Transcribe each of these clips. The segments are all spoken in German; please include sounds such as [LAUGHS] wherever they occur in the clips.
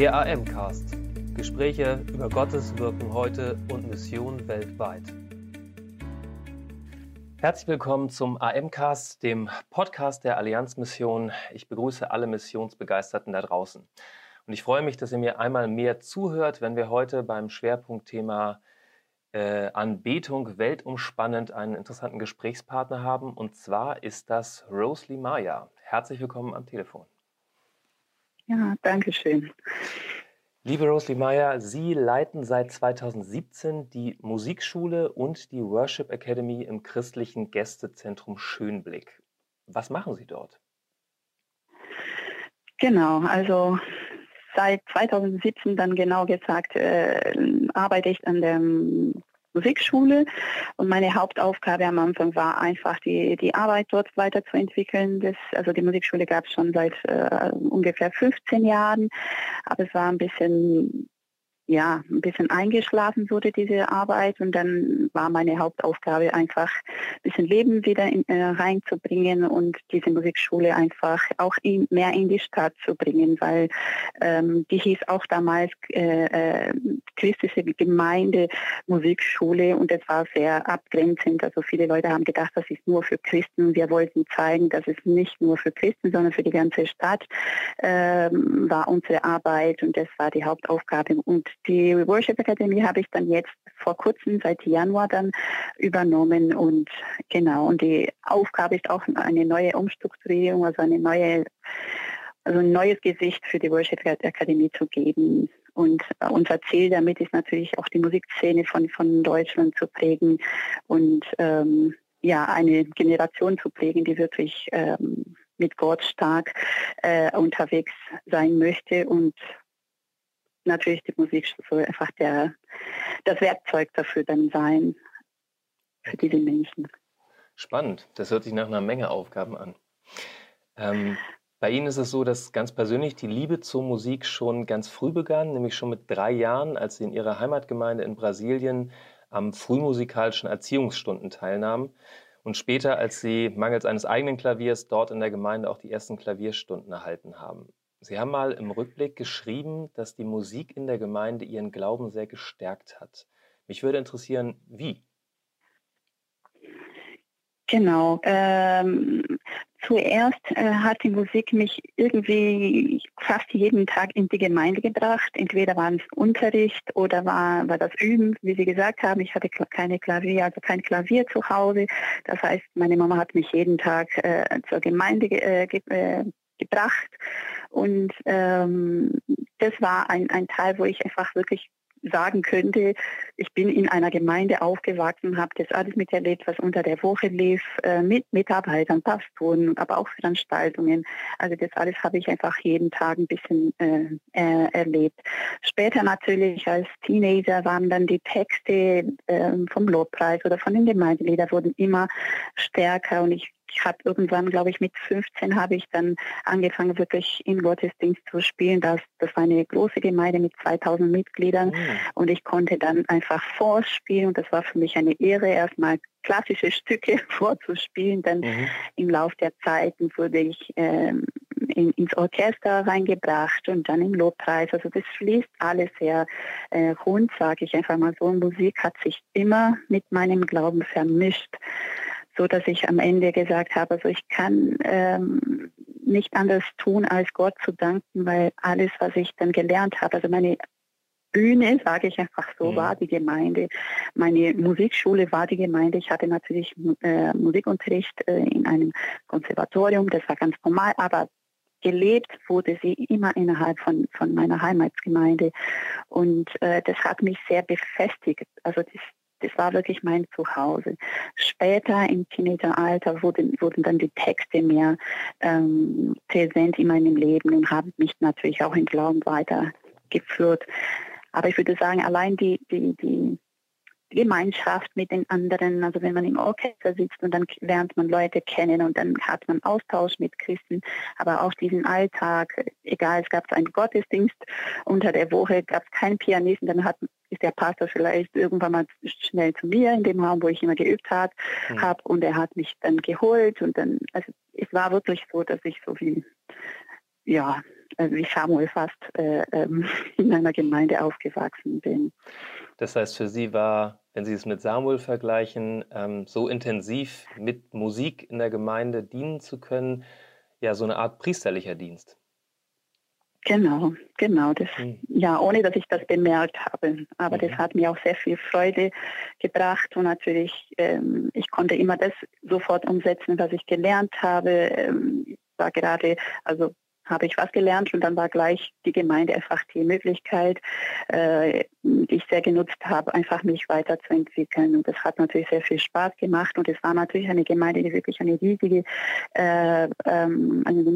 Der AM-Cast. Gespräche über Gottes Wirken heute und Mission weltweit. Herzlich willkommen zum AM-Cast, dem Podcast der Allianzmission. Ich begrüße alle Missionsbegeisterten da draußen. Und ich freue mich, dass ihr mir einmal mehr zuhört, wenn wir heute beim Schwerpunktthema äh, Anbetung weltumspannend einen interessanten Gesprächspartner haben. Und zwar ist das Rosalie Maya. Herzlich willkommen am Telefon. Ja, danke schön. Liebe Rosalie Meyer, Sie leiten seit 2017 die Musikschule und die Worship Academy im christlichen Gästezentrum Schönblick. Was machen Sie dort? Genau, also seit 2017 dann genau gesagt äh, arbeite ich an der Musikschule und meine Hauptaufgabe am Anfang war einfach die, die Arbeit dort weiterzuentwickeln. Das, also die Musikschule gab es schon seit äh, ungefähr 15 Jahren, aber es war ein bisschen ja, ein bisschen eingeschlafen wurde diese Arbeit und dann war meine Hauptaufgabe einfach ein bisschen Leben wieder in, äh, reinzubringen und diese Musikschule einfach auch in, mehr in die Stadt zu bringen, weil ähm, die hieß auch damals äh, äh, christliche Gemeinde Musikschule und es war sehr abgrenzend. Also viele Leute haben gedacht, das ist nur für Christen. Wir wollten zeigen, dass es nicht nur für Christen, sondern für die ganze Stadt ähm, war unsere Arbeit und das war die Hauptaufgabe und die Worship Academy habe ich dann jetzt vor kurzem seit Januar dann übernommen und genau und die Aufgabe ist auch eine neue Umstrukturierung, also eine neue also ein neues Gesicht für die Worship Academy zu geben. Und unser Ziel damit ist natürlich auch die Musikszene von, von Deutschland zu prägen und ähm, ja, eine Generation zu prägen, die wirklich ähm, mit Gott stark äh, unterwegs sein möchte und natürlich die Musik soll einfach der, das Werkzeug dafür dann sein, für diese Menschen. Spannend, das hört sich nach einer Menge Aufgaben an. Ähm, bei Ihnen ist es so, dass ganz persönlich die Liebe zur Musik schon ganz früh begann, nämlich schon mit drei Jahren, als Sie in Ihrer Heimatgemeinde in Brasilien am frühmusikalischen Erziehungsstunden teilnahmen und später, als Sie mangels eines eigenen Klaviers dort in der Gemeinde auch die ersten Klavierstunden erhalten haben. Sie haben mal im Rückblick geschrieben, dass die Musik in der Gemeinde Ihren Glauben sehr gestärkt hat. Mich würde interessieren, wie? Genau. Ähm, zuerst äh, hat die Musik mich irgendwie fast jeden Tag in die Gemeinde gebracht. Entweder war es Unterricht oder war, war das Üben, wie Sie gesagt haben. Ich hatte keine Klavier, also kein Klavier zu Hause. Das heißt, meine Mama hat mich jeden Tag äh, zur Gemeinde äh, äh, gebracht. Und ähm, das war ein, ein Teil, wo ich einfach wirklich sagen könnte, ich bin in einer Gemeinde aufgewachsen, habe das alles miterlebt, was unter der Woche lief, äh, mit Mitarbeitern, Pastoren, aber auch Veranstaltungen. Also das alles habe ich einfach jeden Tag ein bisschen äh, äh, erlebt. Später natürlich als Teenager waren dann die Texte äh, vom Lobpreis oder von den Gemeindeliedern wurden immer stärker und ich ich habe irgendwann, glaube ich, mit 15 habe ich dann angefangen, wirklich im Gottesdienst zu spielen. Das, das war eine große Gemeinde mit 2000 Mitgliedern mhm. und ich konnte dann einfach vorspielen und das war für mich eine Ehre, erstmal klassische Stücke [LAUGHS] vorzuspielen. Dann mhm. im Laufe der Zeiten wurde ich ähm, in, ins Orchester reingebracht und dann im Lobpreis. Also das fließt alles sehr äh, rund, sage ich einfach mal so. Musik hat sich immer mit meinem Glauben vermischt so dass ich am Ende gesagt habe, also ich kann ähm, nicht anders tun, als Gott zu danken, weil alles, was ich dann gelernt habe, also meine Bühne, sage ich einfach so, mhm. war die Gemeinde. Meine Musikschule war die Gemeinde. Ich hatte natürlich äh, Musikunterricht äh, in einem Konservatorium, das war ganz normal, aber gelebt wurde sie immer innerhalb von, von meiner Heimatsgemeinde. Und äh, das hat mich sehr befestigt. Also das, das war wirklich mein Zuhause. Später im Teenageralter wurden, wurden dann die Texte mehr ähm, präsent in meinem Leben und haben mich natürlich auch im Glauben weitergeführt. Aber ich würde sagen, allein die, die, die Gemeinschaft mit den anderen, also wenn man im Orchester sitzt und dann lernt man Leute kennen und dann hat man Austausch mit Christen, aber auch diesen Alltag, egal, es gab einen Gottesdienst, unter der Woche gab es keinen Pianisten, dann hat, ist der Pastor vielleicht irgendwann mal schnell zu mir in dem Raum, wo ich immer geübt hat, mhm. habe und er hat mich dann geholt und dann, also es war wirklich so, dass ich so wie, ja, äh, wie Samuel fast äh, ähm, [LAUGHS] in einer Gemeinde aufgewachsen bin. Das heißt, für Sie war, wenn Sie es mit Samuel vergleichen, ähm, so intensiv mit Musik in der Gemeinde dienen zu können, ja, so eine Art priesterlicher Dienst. Genau, genau. Das, mhm. Ja, ohne dass ich das bemerkt habe. Aber mhm. das hat mir auch sehr viel Freude gebracht und natürlich, ähm, ich konnte immer das sofort umsetzen, was ich gelernt habe. Ähm, war gerade, also habe ich was gelernt und dann war gleich die Gemeinde einfach die Möglichkeit, äh, die ich sehr genutzt habe, einfach mich weiterzuentwickeln. Und das hat natürlich sehr viel Spaß gemacht und es war natürlich eine Gemeinde, die wirklich eine riesige, äh, ähm, ein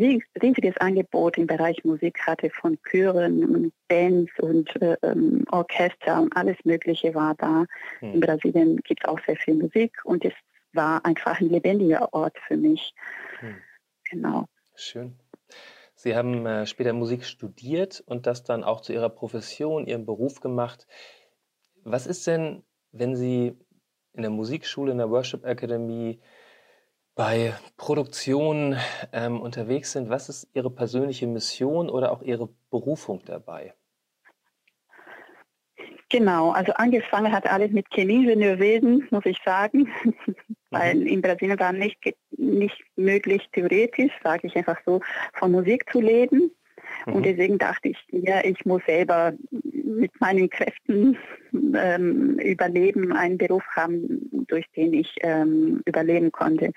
riesiges Angebot im Bereich Musik hatte, von Chören und Bands und äh, ähm, Orchester und alles Mögliche war da. Hm. In Brasilien gibt es auch sehr viel Musik und es war einfach ein lebendiger Ort für mich. Hm. Genau. Schön. Sie haben äh, später Musik studiert und das dann auch zu Ihrer Profession, Ihrem Beruf gemacht. Was ist denn, wenn Sie in der Musikschule, in der Worship Academy bei Produktionen ähm, unterwegs sind, was ist Ihre persönliche Mission oder auch Ihre Berufung dabei? Genau, also angefangen hat alles mit Chemieingenieurwesen, muss ich sagen, [LAUGHS] weil mhm. in Brasilien war nicht, nicht möglich, theoretisch, sage ich einfach so, von Musik zu leben. Und mhm. deswegen dachte ich, ja, ich muss selber mit meinen Kräften ähm, überleben, einen Beruf haben, durch den ich ähm, überleben konnte.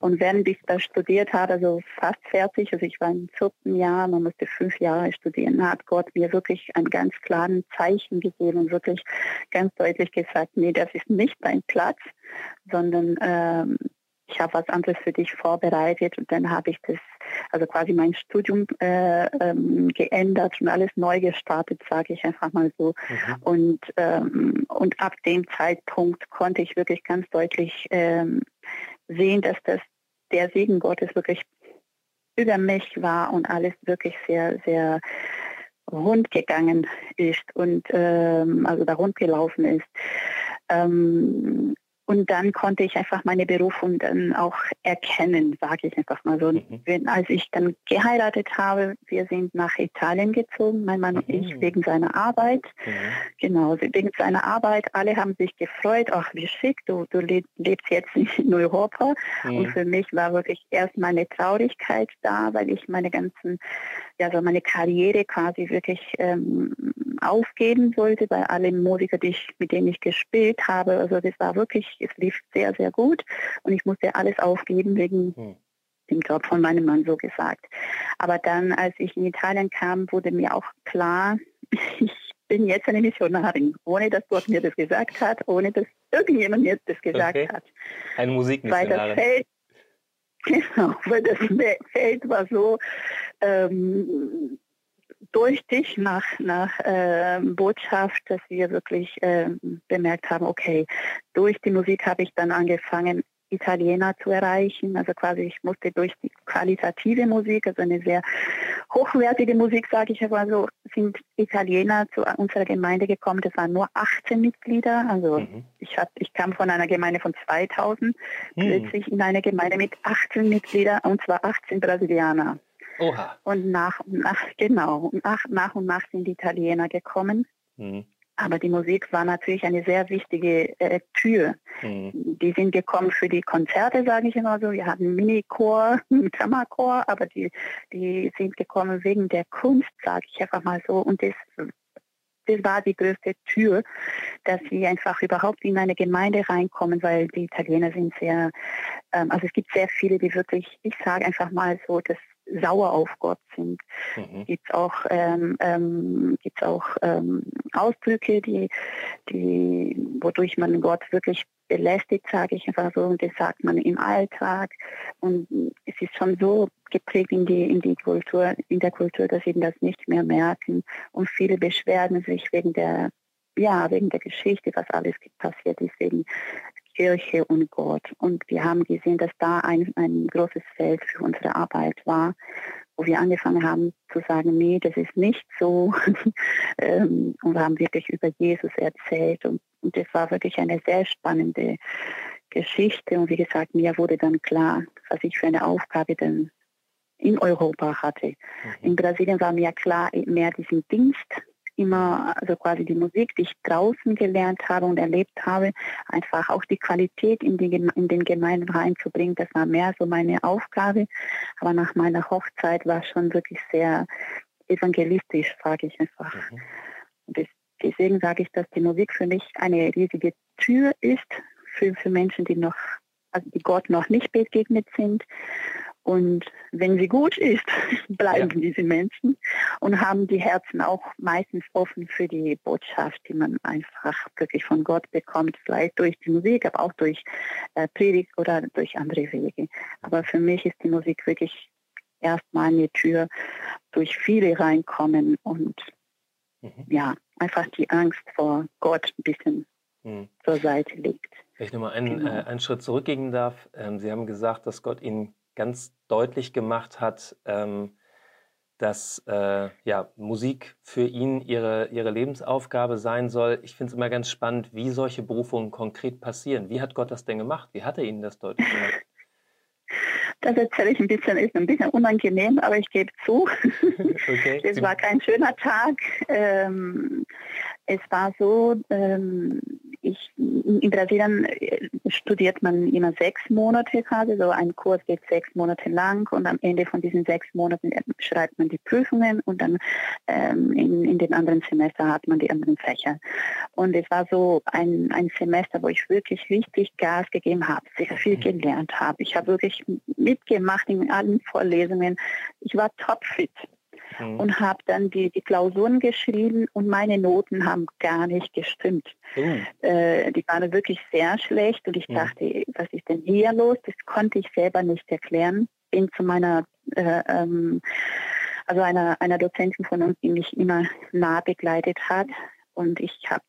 Und während ich das studiert habe, also fast fertig, also ich war im vierten Jahr, man musste fünf Jahre studieren, hat Gott mir wirklich ein ganz klaren Zeichen gegeben und wirklich ganz deutlich gesagt, nee, das ist nicht dein Platz, sondern ähm, ich habe was anderes für dich vorbereitet und dann habe ich das, also quasi mein Studium äh, ähm, geändert und alles neu gestartet, sage ich einfach mal so. Mhm. Und, ähm, und ab dem Zeitpunkt konnte ich wirklich ganz deutlich ähm, sehen, dass das der Segen Gottes wirklich über mich war und alles wirklich sehr, sehr rund gegangen ist und ähm, also da rund gelaufen ist. Ähm, und dann konnte ich einfach meine Berufung dann auch erkennen, sage ich einfach mal so. Mhm. Als ich dann geheiratet habe, wir sind nach Italien gezogen, mein Mann mhm. und ich, mhm. wegen seiner Arbeit. Mhm. Genau, wegen seiner Arbeit. Alle haben sich gefreut, ach wie schick, du, du lebst jetzt in Europa. Und mhm. für mich war wirklich erst meine Traurigkeit da, weil ich meine ganzen, ja, so meine Karriere quasi wirklich ähm, aufgeben sollte bei allen Musikern, die ich, mit denen ich gespielt habe. Also das war wirklich, es lief sehr, sehr gut und ich musste alles aufgeben wegen hm. dem Job von meinem Mann so gesagt. Aber dann, als ich in Italien kam, wurde mir auch klar, [LAUGHS] ich bin jetzt eine Missionarin, ohne dass Gott mir das gesagt hat, ohne dass irgendjemand mir das gesagt okay. hat. Eine Musikmissionarin. Weil das Feld, [LAUGHS] genau, weil das Feld war so ähm, durch dich nach, nach äh, Botschaft, dass wir wirklich äh, bemerkt haben, okay, durch die Musik habe ich dann angefangen, Italiener zu erreichen. Also quasi ich musste durch die qualitative Musik, also eine sehr hochwertige Musik, sage ich aber so, sind Italiener zu unserer Gemeinde gekommen. Das waren nur 18 Mitglieder. Also mhm. ich, hab, ich kam von einer Gemeinde von 2000 mhm. plötzlich in eine Gemeinde mit 18 Mitgliedern und zwar 18 Brasilianer. Oha. Und nach und nach, genau, nach, nach und nach sind die Italiener gekommen. Mhm. Aber die Musik war natürlich eine sehr wichtige äh, Tür. Mhm. Die sind gekommen für die Konzerte, sage ich immer so. Wir hatten Minichor, [LAUGHS] Kammerchor, aber die, die sind gekommen wegen der Kunst, sage ich einfach mal so. Und das, das war die größte Tür, dass sie einfach überhaupt in eine Gemeinde reinkommen, weil die Italiener sind sehr, ähm, also es gibt sehr viele, die wirklich, ich sage einfach mal so, das sauer auf Gott sind. Mhm. Gibt es auch, ähm, ähm, gibt's auch ähm, Ausdrücke, die, die, wodurch man Gott wirklich belästigt, sage ich einfach so, und das sagt man im Alltag. Und es ist schon so geprägt in die, in die Kultur, in der Kultur, dass sie das nicht mehr merken. Und viele beschweren sich wegen der ja, wegen der Geschichte, was alles passiert ist, wegen Kirche und Gott. Und wir haben gesehen, dass da ein, ein großes Feld für unsere Arbeit war, wo wir angefangen haben zu sagen, nee, das ist nicht so. [LAUGHS] Ähm, und wir haben wirklich über Jesus erzählt. Und, und das war wirklich eine sehr spannende Geschichte. Und wie gesagt, mir wurde dann klar, was ich für eine Aufgabe dann in Europa hatte. Mhm. In Brasilien war mir klar mehr diesen Dienst, immer also quasi die Musik, die ich draußen gelernt habe und erlebt habe, einfach auch die Qualität in, die, in den Gemeinden reinzubringen. Das war mehr so meine Aufgabe. Aber nach meiner Hochzeit war schon wirklich sehr evangelistisch, sage ich einfach. Mhm. Deswegen sage ich, dass die Musik für mich eine riesige Tür ist für, für Menschen, die noch, also die Gott noch nicht begegnet sind. Und wenn sie gut ist, [LAUGHS] bleiben ja. diese Menschen und haben die Herzen auch meistens offen für die Botschaft, die man einfach wirklich von Gott bekommt, vielleicht durch die Musik, aber auch durch äh, Predigt oder durch andere Wege. Aber für mich ist die Musik wirklich erstmal eine Tür, durch viele reinkommen und mhm. ja, einfach die Angst vor Gott ein bisschen mhm. zur Seite legt. Wenn ich nochmal einen, genau. äh, einen Schritt zurückgehen darf. Ähm, Sie haben gesagt, dass Gott Ihnen ganz deutlich gemacht hat, ähm, dass äh, ja, Musik für ihn ihre, ihre Lebensaufgabe sein soll. Ich finde es immer ganz spannend, wie solche Berufungen konkret passieren. Wie hat Gott das denn gemacht? Wie hat er Ihnen das deutlich gemacht? [LAUGHS] Das erzähle ich ein bisschen, ist ein bisschen unangenehm, aber ich gebe zu. [LAUGHS] Okay. es war kein schöner Tag. Ähm, es war so, ähm, ich, in Brasilien äh, studiert man immer sechs Monate quasi, so ein Kurs geht sechs Monate lang und am Ende von diesen sechs Monaten äh, schreibt man die Prüfungen und dann ähm, in, in den anderen Semester hat man die anderen Fächer. Und es war so ein, ein Semester, wo ich wirklich richtig Gas gegeben habe, sehr viel mhm. gelernt habe. Ich habe wirklich mitgemacht in allen Vorlesungen. Ich war topfit mhm. und habe dann die, die Klausuren geschrieben und meine Noten haben gar nicht gestimmt. Mhm. Äh, die waren wirklich sehr schlecht und ich mhm. dachte, was ist denn hier los? Das konnte ich selber nicht erklären. Bin zu meiner äh, ähm, also einer, einer Dozentin von uns, die mich immer nah begleitet hat. Und ich habe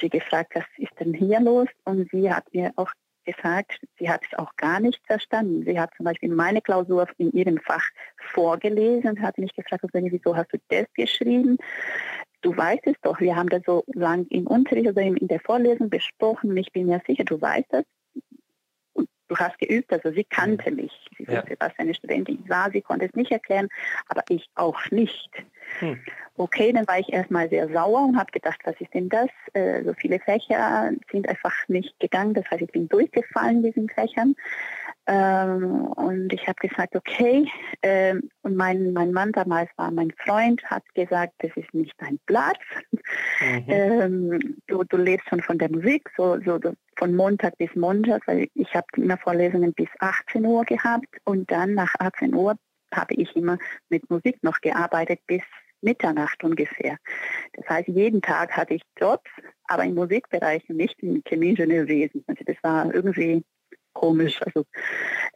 sie gefragt, was ist denn hier los? Und sie hat mir auch gesagt, sie hat es auch gar nicht verstanden. Sie hat zum Beispiel meine Klausur in ihrem Fach vorgelesen und hat mich gefragt, wieso hast du das geschrieben? Du weißt es doch, wir haben das so lang im Unterricht oder in der Vorlesung besprochen ich bin mir sicher, du weißt das. Du hast geübt, also sie kannte mich. Sie ja. wusste, was eine Studentin war, sie konnte es nicht erklären, aber ich auch nicht. Hm. Okay, dann war ich erstmal sehr sauer und habe gedacht, was ist denn das? Äh, so viele Fächer sind einfach nicht gegangen. Das heißt, ich bin durchgefallen in diesen Fächern. Ähm, und ich habe gesagt, okay. Ähm, und mein, mein Mann damals war mein Freund, hat gesagt, das ist nicht dein Platz. Mhm. Ähm, du, du lebst schon von der Musik, so, so von Montag bis Montag, weil ich habe immer Vorlesungen bis 18 Uhr gehabt und dann nach 18 Uhr habe ich immer mit Musik noch gearbeitet bis Mitternacht ungefähr. Das heißt, jeden Tag hatte ich Jobs, aber im Musikbereich und nicht im Chemieingenieurwesen. Also das war irgendwie komisch. Also,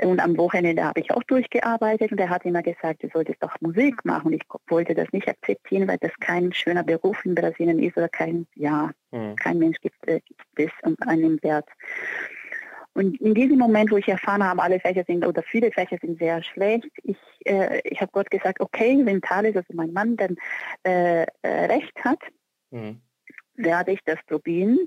und am Wochenende habe ich auch durchgearbeitet und er hat immer gesagt, du solltest doch Musik machen. Ich wollte das nicht akzeptieren, weil das kein schöner Beruf in Brasilien ist oder kein, ja, mhm. kein Mensch gibt, äh, gibt das und einen Wert. Und in diesem Moment, wo ich erfahren habe, alle Fächer sind oder viele Fächer sind sehr schlecht, ich, äh, ich habe Gott gesagt, okay, wenn Thales, also mein Mann, dann äh, äh, recht hat, mhm. Werde ich das probieren.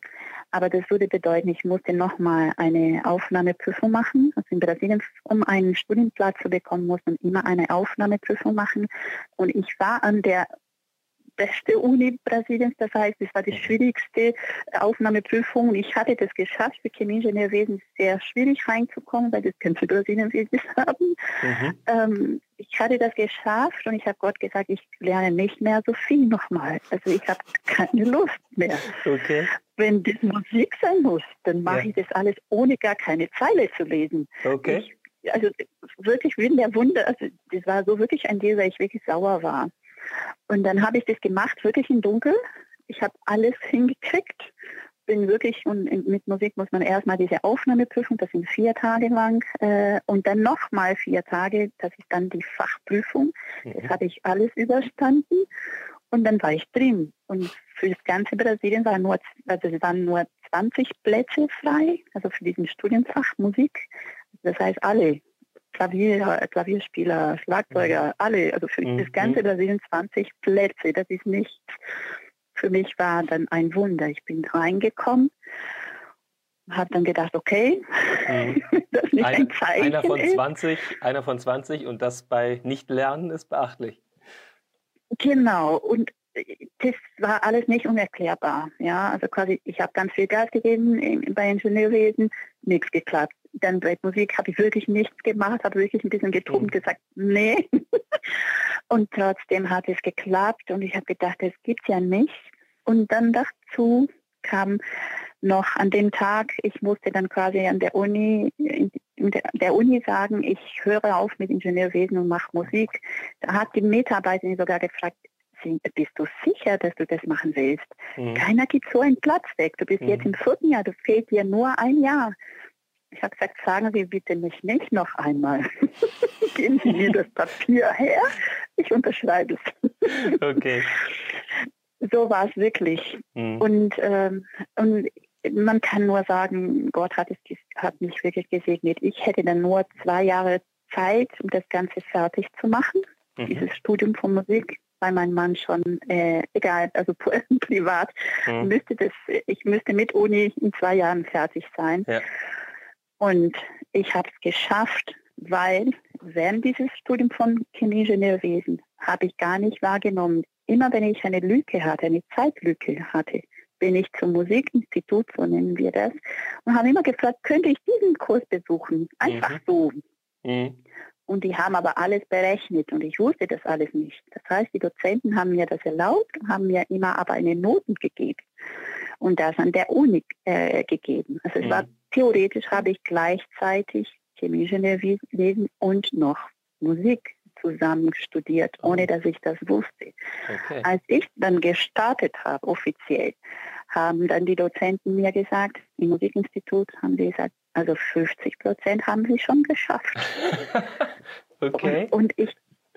Aber das würde bedeuten, ich musste nochmal eine Aufnahmeprüfung machen. Also in Brasilien, um einen Studienplatz zu bekommen, muss man immer eine Aufnahmeprüfung machen. Und ich war an der beste Uni Brasiliens. Das heißt, es war die schwierigste Aufnahmeprüfung. Ich hatte das geschafft, für Chemieingenieurwesen sehr schwierig reinzukommen, weil das ganze Brasilien [LAUGHS] haben. Mhm. Ähm, ich hatte das geschafft und ich habe Gott gesagt, ich lerne nicht mehr so viel nochmal. Also ich habe keine Lust mehr. Okay. Wenn das Musik sein muss, dann mache ja. ich das alles ohne gar keine Zeile zu lesen. Okay. Ich, also wirklich wie in der Wunder, also das war so wirklich ein Deal, weil ich wirklich sauer war. Und dann habe ich das gemacht, wirklich im Dunkeln. Ich habe alles hingekriegt. Bin wirklich, und mit Musik muss man erstmal diese Aufnahmeprüfung, das sind vier Tage lang, äh, und dann nochmal vier Tage, das ist dann die Fachprüfung. Mhm. Das habe ich alles überstanden. Und dann war ich drin. Und für das ganze Brasilien waren nur, also es waren nur 20 Plätze frei, also für diesen Studienfach Musik. Das heißt, alle Klavier, Klavierspieler, Schlagzeuger, mhm. alle, also für mhm. das Ganze, sind 20 Plätze. Das ist nicht, für mich war dann ein Wunder. Ich bin reingekommen habe dann gedacht, okay, mhm. [LAUGHS] das ist nicht ein, ein Zeichen. Einer von 20, ist. einer von 20 und das bei Nicht-Lernen ist beachtlich. Genau, und das war alles nicht unerklärbar. Ja, also quasi, ich habe ganz viel Gas gegeben bei Ingenieurwesen, nichts geklappt. Dann bei Musik habe ich wirklich nichts gemacht, habe wirklich ein bisschen und mhm. gesagt, nee. [LAUGHS] und trotzdem hat es geklappt und ich habe gedacht, das gibt's ja nicht. Und dann dazu kam noch an dem Tag, ich musste dann quasi an der Uni, in der Uni sagen, ich höre auf mit Ingenieurwesen und mache Musik. Da hat die Mitarbeiterin sogar gefragt, bist du sicher, dass du das machen willst? Mhm. Keiner gibt so einen Platz weg. Du bist mhm. jetzt im vierten Jahr, du fehlt dir nur ein Jahr. Ich habe gesagt, sagen Sie bitte mich nicht noch einmal. [LAUGHS] Geben Sie mir das Papier her, ich unterschreibe es. okay. So war es wirklich. Mhm. Und, ähm, und man kann nur sagen, Gott hat, es, hat mich wirklich gesegnet. Ich hätte dann nur zwei Jahre Zeit, um das Ganze fertig zu machen, mhm. dieses Studium von Musik, weil mein Mann schon, äh, egal, also [LAUGHS] privat, mhm. müsste das, ich müsste mit Uni in zwei Jahren fertig sein. Ja. Und ich habe es geschafft, weil während dieses Studium von Chemieingenieurwesen habe ich gar nicht wahrgenommen. Immer wenn ich eine Lücke hatte, eine Zeitlücke hatte, bin ich zum Musikinstitut, so nennen wir das, und habe immer gefragt, könnte ich diesen Kurs besuchen? Einfach mhm. so. Mhm. Und die haben aber alles berechnet und ich wusste das alles nicht. Das heißt, die Dozenten haben mir das erlaubt, haben mir immer aber eine Noten gegeben und das an der Uni äh, gegeben. Also es mhm. war theoretisch habe ich gleichzeitig Chemieingenieurwesen und noch Musik zusammen studiert, ohne dass ich das wusste. Okay. Als ich dann gestartet habe, offiziell, haben dann die Dozenten mir gesagt, im Musikinstitut haben sie gesagt, also 50 Prozent haben sie schon geschafft. [LAUGHS] okay. Und, und, ich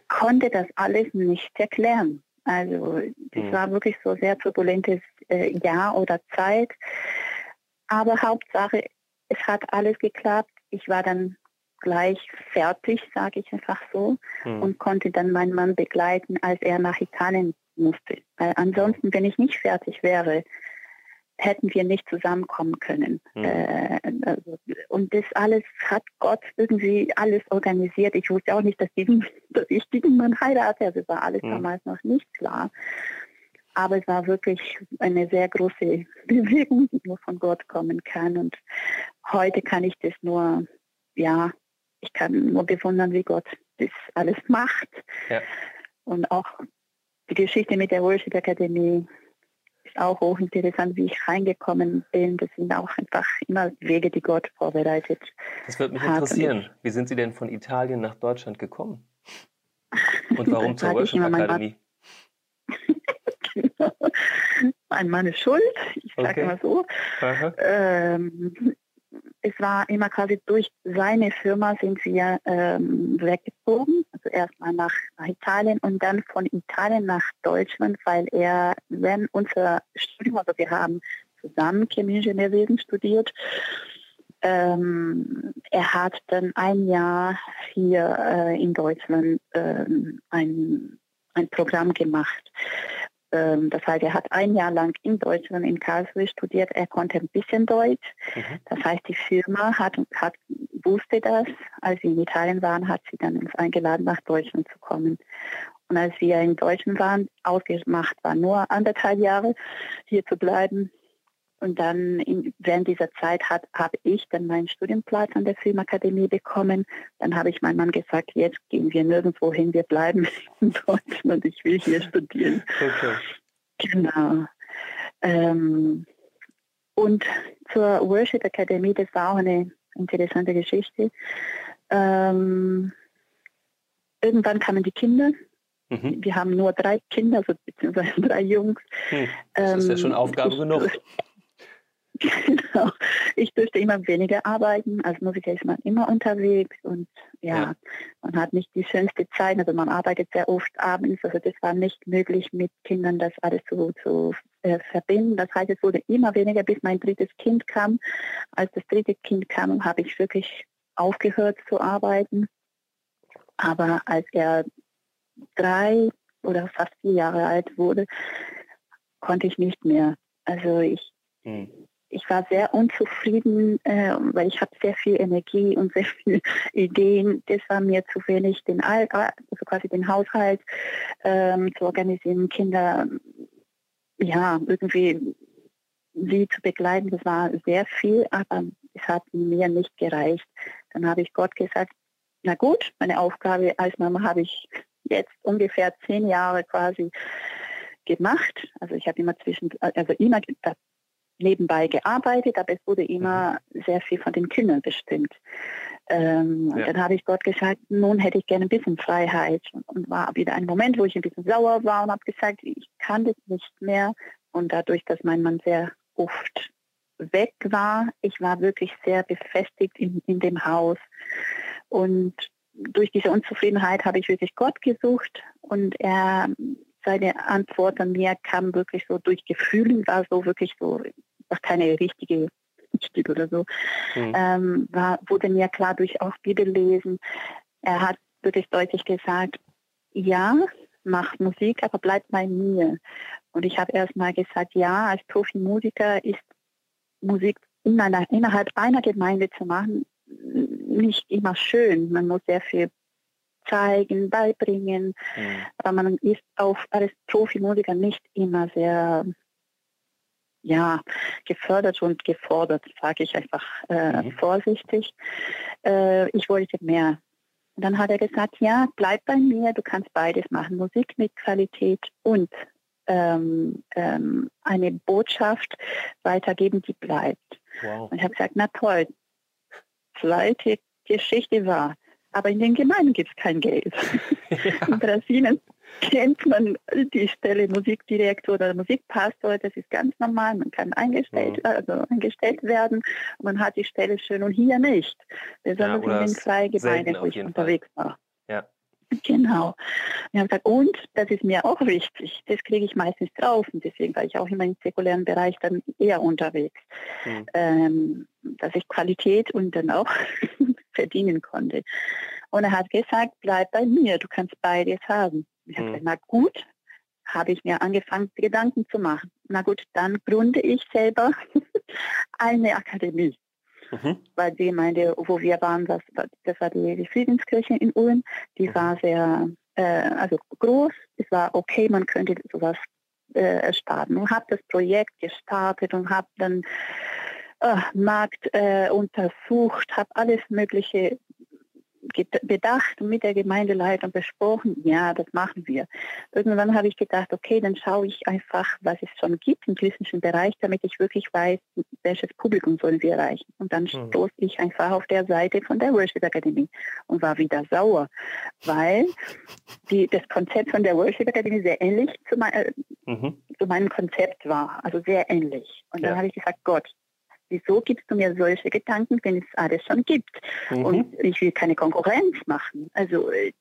konnte das alles nicht erklären. Also das hm. war wirklich so sehr turbulentes äh, Jahr oder Zeit. Aber Hauptsache, es hat alles geklappt. Ich war dann gleich fertig, sage ich einfach so, hm. und konnte dann meinen Mann begleiten, als er nach Italien musste. Weil ansonsten, wenn ich nicht fertig wäre, hätten wir nicht zusammenkommen können. Mhm. Äh, also, und das alles hat Gott irgendwie alles organisiert. Ich wusste auch nicht, dass, diesen, [LAUGHS] dass ich diesen Mann heirate. Also war alles mhm. damals noch nicht klar. Aber es war wirklich eine sehr große [LAUGHS] Bewegung, die nur von Gott kommen kann. Und heute kann ich das nur, ja, ich kann nur bewundern, wie Gott das alles macht. Ja. Und auch die Geschichte mit der Worship Akademie ist auch hochinteressant, wie ich reingekommen bin. Das sind auch einfach immer Wege, die Gott vorbereitet. Das würde mich interessieren. Wie sind Sie denn von Italien nach Deutschland gekommen? [LAUGHS] Und warum zur Worship Academy? [LAUGHS] genau. Mein Mann ist schuld, ich sage okay. immer so. Ähm, es war immer quasi durch seine Firma sind wir ähm, weggezogen, also erstmal nach, Italien und dann von Italien nach Deutschland, weil er, wenn unser Studium, also wir haben zusammen Chemieingenieurwesen studiert, ähm, er hat dann ein Jahr hier äh, in Deutschland ähm, ein, ein Programm gemacht ähm, das heißt, er hat ein Jahr lang in Deutschland in Karlsruhe studiert. Er konnte ein bisschen Deutsch. Mhm. Das heißt, die Firma hat, hat, wusste das. Als wir in Italien waren, hat sie dann uns eingeladen, nach Deutschland zu kommen. Und als wir in Deutschland waren, ausgemacht war nur anderthalb Jahre hier zu bleiben. Und dann in, während dieser Zeit habe ich dann meinen Studienplatz an der Filmakademie bekommen. Dann habe ich meinem Mann gesagt, jetzt gehen wir nirgendwo hin, wir bleiben [LAUGHS] in Deutschland, ich will hier studieren. Okay. Genau. Ähm, und zur Worship Akademie, das war auch eine interessante Geschichte. Ähm, irgendwann kamen die Kinder. Mhm. Wir haben nur drei Kinder, also beziehungsweise [LAUGHS] drei Jungs. Hm. Das ist ja schon ähm, Aufgabe ich, genug. [LAUGHS] Genau. Ich dürfte immer weniger arbeiten. Als Musiker ist man immer unterwegs und ja, ja, man hat nicht die schönste Zeit. Also man arbeitet sehr oft abends. Also das war nicht möglich mit Kindern das alles zu, zu äh, verbinden. Das heißt, es wurde immer weniger, bis mein drittes Kind kam. Als das dritte Kind kam, habe ich wirklich aufgehört zu arbeiten. Aber als er drei oder fast vier Jahre alt wurde, konnte ich nicht mehr. Also ich hm ich war sehr unzufrieden, äh, weil ich habe sehr viel Energie und sehr viele [LAUGHS] Ideen. Das war mir zu wenig, den All also quasi den Haushalt ähm, zu organisieren, Kinder ja irgendwie sie zu begleiten. Das war sehr viel, aber es hat mir nicht gereicht. Dann habe ich Gott gesagt, na gut, meine Aufgabe als Mama habe ich jetzt ungefähr zehn Jahre quasi gemacht. Also ich habe immer zwischen, also immer nebenbei gearbeitet, aber es wurde immer mhm. sehr viel von den Kindern bestimmt. Ähm, ja. Und dann habe ich Gott gesagt, nun hätte ich gerne ein bisschen Freiheit. Und, und war wieder ein Moment, wo ich ein bisschen sauer war und habe gesagt, ich kann das nicht mehr. Und dadurch, dass mein Mann sehr oft weg war, ich war wirklich sehr befestigt in, in dem Haus. Und durch diese Unzufriedenheit habe ich wirklich Gott gesucht und er seine Antwort an mir kam wirklich so durch Gefühlen, war so wirklich so, war keine richtige Stück oder so, mhm. ähm, war, wurde mir klar durch auch Bibellesen. Er hat wirklich deutlich gesagt, ja, mach Musik, aber bleib bei mir. Und ich habe erst mal gesagt, ja, als Profimusiker ist Musik in einer, innerhalb einer Gemeinde zu machen nicht immer schön. Man muss sehr viel zeigen, beibringen. Mhm. Aber man ist auch als Profimusiker nicht immer sehr ja, gefördert und gefordert, sage ich einfach äh, mhm. vorsichtig. Äh, ich wollte mehr. Und dann hat er gesagt, ja, bleib bei mir, du kannst beides machen, Musik mit Qualität und ähm, ähm, eine Botschaft weitergeben, die bleibt. Wow. Und ich habe gesagt, na toll, zweite Geschichte war, aber in den Gemeinden gibt es kein Geld. Ja. [LAUGHS] In Brasilien kennt man die Stelle Musikdirektor oder Musikpastor, das ist ganz normal, man kann eingestellt, mhm. also eingestellt werden man hat die Stelle schön und hier nicht. Besonders ja, in den zwei Gemeinden, wo ich unterwegs Fall. war. Ja. [LAUGHS] Genau. Ich habe gesagt, und das ist mir auch wichtig, das kriege ich meistens draußen, deswegen war ich auch immer im säkulären Bereich dann eher unterwegs, mhm. ähm, dass ich Qualität und dann auch [LAUGHS] verdienen konnte. Und er hat gesagt, bleib bei mir, du kannst beides haben. Ich habe mhm. gesagt, na gut, habe ich mir angefangen, Gedanken zu machen. Na gut, dann gründe ich selber [LAUGHS] eine Akademie. Mhm. Weil die Gemeinde, wo wir waren, das, das war die, die Friedenskirche in Ulm, die mhm. war sehr äh, also groß, es war okay, man könnte sowas äh, starten. Und habe das Projekt gestartet und habe dann äh, Markt äh, untersucht, habe alles Mögliche bedacht und mit der Gemeindeleitung besprochen, ja, das machen wir. Irgendwann habe ich gedacht, okay, dann schaue ich einfach, was es schon gibt im christlichen Bereich, damit ich wirklich weiß, welches Publikum sollen wir erreichen. Und dann mhm. stoß ich einfach auf der Seite von der Worship Academy und war wieder sauer, weil die, das Konzept von der Worship Academy sehr ähnlich zu, mein, äh, mhm. zu meinem Konzept war, also sehr ähnlich. Und dann habe ich gesagt, Gott, wieso gibst du mir solche Gedanken, wenn es alles schon gibt? Mhm. Und ich will keine Konkurrenz machen. Also äh,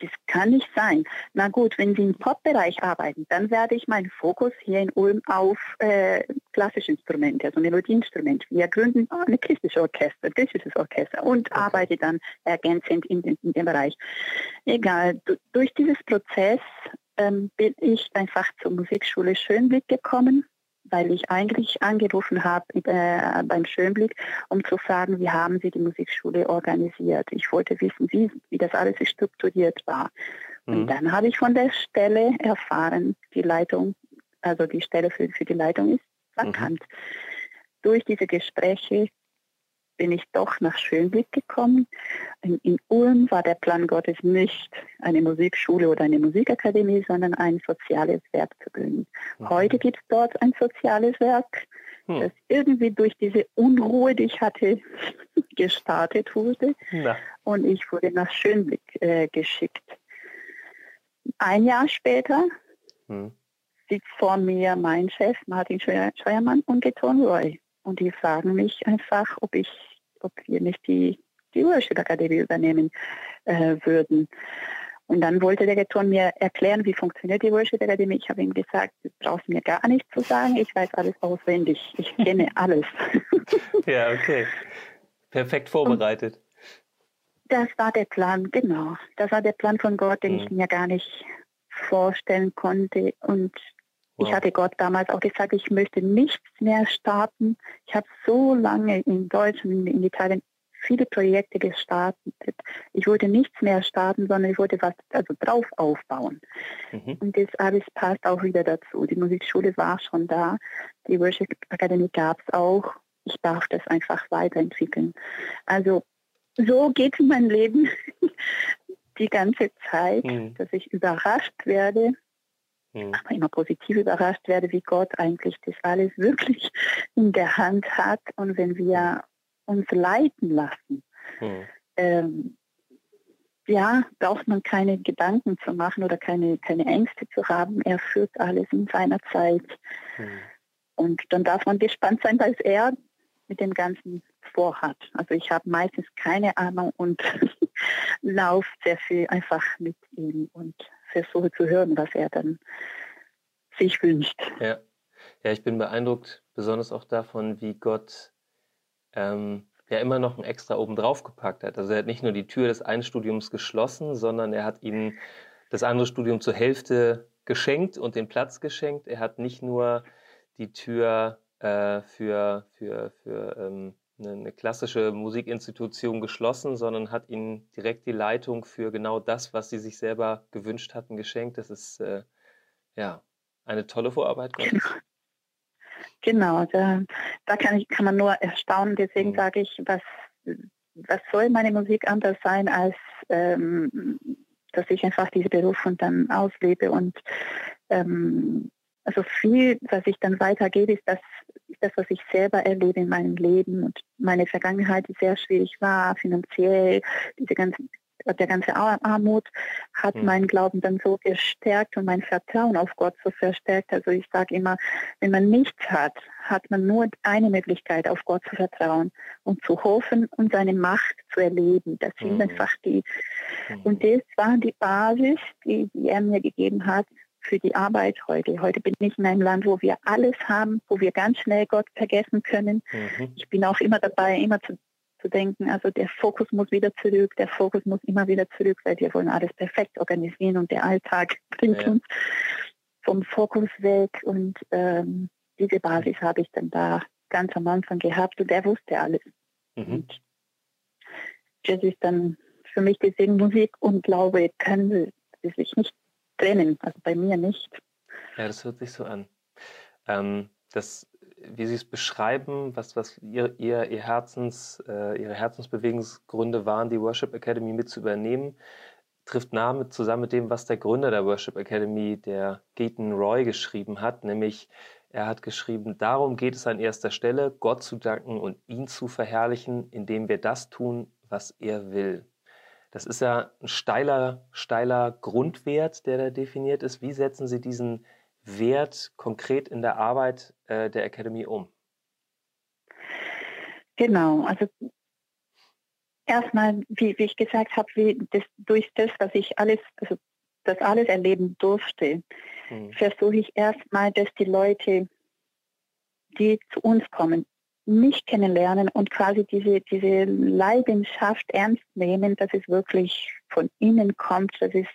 das kann nicht sein. Na gut, wenn Sie im Pop-Bereich arbeiten, dann werde ich meinen Fokus hier in Ulm auf äh, klassische Instrumente, also Melodieinstrumente. Wir gründen oh, eine christliche Orchester, ein christliches Orchester und okay. arbeite dann ergänzend in, in, in dem Bereich. Egal, durch dieses Prozess ähm, bin ich einfach zur Musikschule Schönblick gekommen weil ich eigentlich angerufen habe äh, beim Schönblick, um zu fragen, wie haben Sie die Musikschule organisiert. Ich wollte wissen, wie, wie das alles strukturiert war. Mhm. Und dann habe ich von der Stelle erfahren, die Leitung, also die Stelle für, für die Leitung ist vakant. Mhm. Durch diese Gespräche bin ich doch nach Schönblick gekommen. In, in, Ulm war der Plan Gottes nicht eine Musikschule oder eine Musikakademie, sondern ein soziales Werk zu gründen. Mhm. Heute gibt es dort ein soziales Werk, mhm. das irgendwie durch diese Unruhe, die ich hatte, [LAUGHS] gestartet wurde. Ja. Und ich wurde nach Schönblick äh, geschickt. Ein Jahr später mhm. sitzt vor mir mein Chef Martin Scheuermann und Geton Roy. Und die fragen mich einfach, ob ich ob wir nicht die, die Worship Akademie übernehmen äh, würden. Und dann wollte der Rektor mir erklären, wie funktioniert die Worship Akademie. Ich habe ihm gesagt, du brauchst mir gar nichts zu sagen, ich weiß alles auswendig, ich kenne [LAUGHS] alles. ja, okay. Perfekt vorbereitet. Und das war der Plan, genau. Das war der Plan von Gott, den mhm. ich mir gar nicht vorstellen konnte. Und Wow. Ich hatte Gott damals auch gesagt, ich möchte nichts mehr starten. Ich habe so lange in Deutschland, in Italien viele Projekte gestartet. Ich wollte nichts mehr starten, sondern ich wollte was also drauf aufbauen. Mhm. Und das alles passt auch wieder dazu. Die Musikschule war schon da, die Worship Academy gab es auch. Ich darf das einfach weiterentwickeln. Also so geht mein Leben [LAUGHS] die ganze Zeit, mhm. dass ich überrascht werde, mhm. aber immer positiv überrascht werde, wie Gott eigentlich das alles wirklich in der Hand hat. Und wenn wir uns leiten lassen, mhm. ähm, ja, braucht man keine Gedanken zu machen oder keine, keine Ängste zu haben. Er führt alles in seiner Zeit. Mhm. Und dann darf man gespannt sein, was er mit dem Ganzen vorhat. Also ich habe meistens keine Ahnung und [LAUGHS] laufe sehr viel einfach mit ihm und versuche zu hören, was er dann sich wünscht. Ja, ja ich bin beeindruckt, besonders auch davon, wie Gott ähm, ja immer noch ein extra oben drauf gepackt hat. Also er hat nicht nur die Tür des einen Studiums geschlossen, sondern er hat ihnen das andere Studium zur Hälfte geschenkt und den Platz geschenkt. Er hat nicht nur die Tür äh, für, für, für ähm, eine, eine, klassische Musikinstitution geschlossen, sondern hat ihnen direkt die Leitung für genau das, was sie sich selber gewünscht hatten, geschenkt. Das ist äh, ja eine tolle Vorarbeit Gottes. Genau, da, da kann, ich, kann man nur erstaunen. Deswegen mhm. sage ich, was, was soll meine Musik anders sein, als ähm, dass ich einfach diese Berufung dann auslebe und ähm, also viel, was ich dann weitergebe, ist das, ist das, was ich selber erlebe in meinem Leben und meine Vergangenheit, die sehr schwierig war, finanziell, diese ganzen der ganze Armut hat mhm. meinen Glauben dann so gestärkt und mein Vertrauen auf Gott so verstärkt. Also ich sage immer, wenn man nichts hat, hat man nur eine Möglichkeit, auf Gott zu vertrauen und zu hoffen und seine Macht zu erleben. Das sind mhm. einfach die. Mhm. Und das war die Basis, die, die er mir gegeben hat für die Arbeit heute. Heute bin ich in einem Land, wo wir alles haben, wo wir ganz schnell Gott vergessen können. Mhm. Ich bin auch immer dabei, immer zu zu denken, also der Fokus muss wieder zurück, der Fokus muss immer wieder zurück, weil wir wollen alles perfekt organisieren und der Alltag [LAUGHS] bringt ja. uns vom Fokus weg und ähm, diese Basis habe ich dann da ganz am Anfang gehabt und er wusste alles. Mhm. Und das ist dann für mich deswegen Musik und Glaube können sich nicht trennen, also bei mir nicht. Ja, das hört sich so an. Ähm, das wie Sie es beschreiben, was, was ihr, ihr, ihr Herzens, äh, Ihre Herzensbewegungsgründe waren, die Worship Academy mit zu übernehmen, trifft nah mit, zusammen mit dem, was der Gründer der Worship Academy, der Gaten Roy, geschrieben hat, nämlich er hat geschrieben, darum geht es an erster Stelle, Gott zu danken und ihn zu verherrlichen, indem wir das tun, was er will. Das ist ja ein steiler, steiler Grundwert, der da definiert ist. Wie setzen Sie diesen Wert konkret in der Arbeit äh, der Academy um? Genau, also erstmal, wie, wie ich gesagt habe, wie das, durch das, was ich alles, also das alles erleben durfte, hm. versuche ich erstmal, dass die Leute, die zu uns kommen, mich kennenlernen und quasi diese, diese Leidenschaft ernst nehmen, dass es wirklich von innen kommt, dass es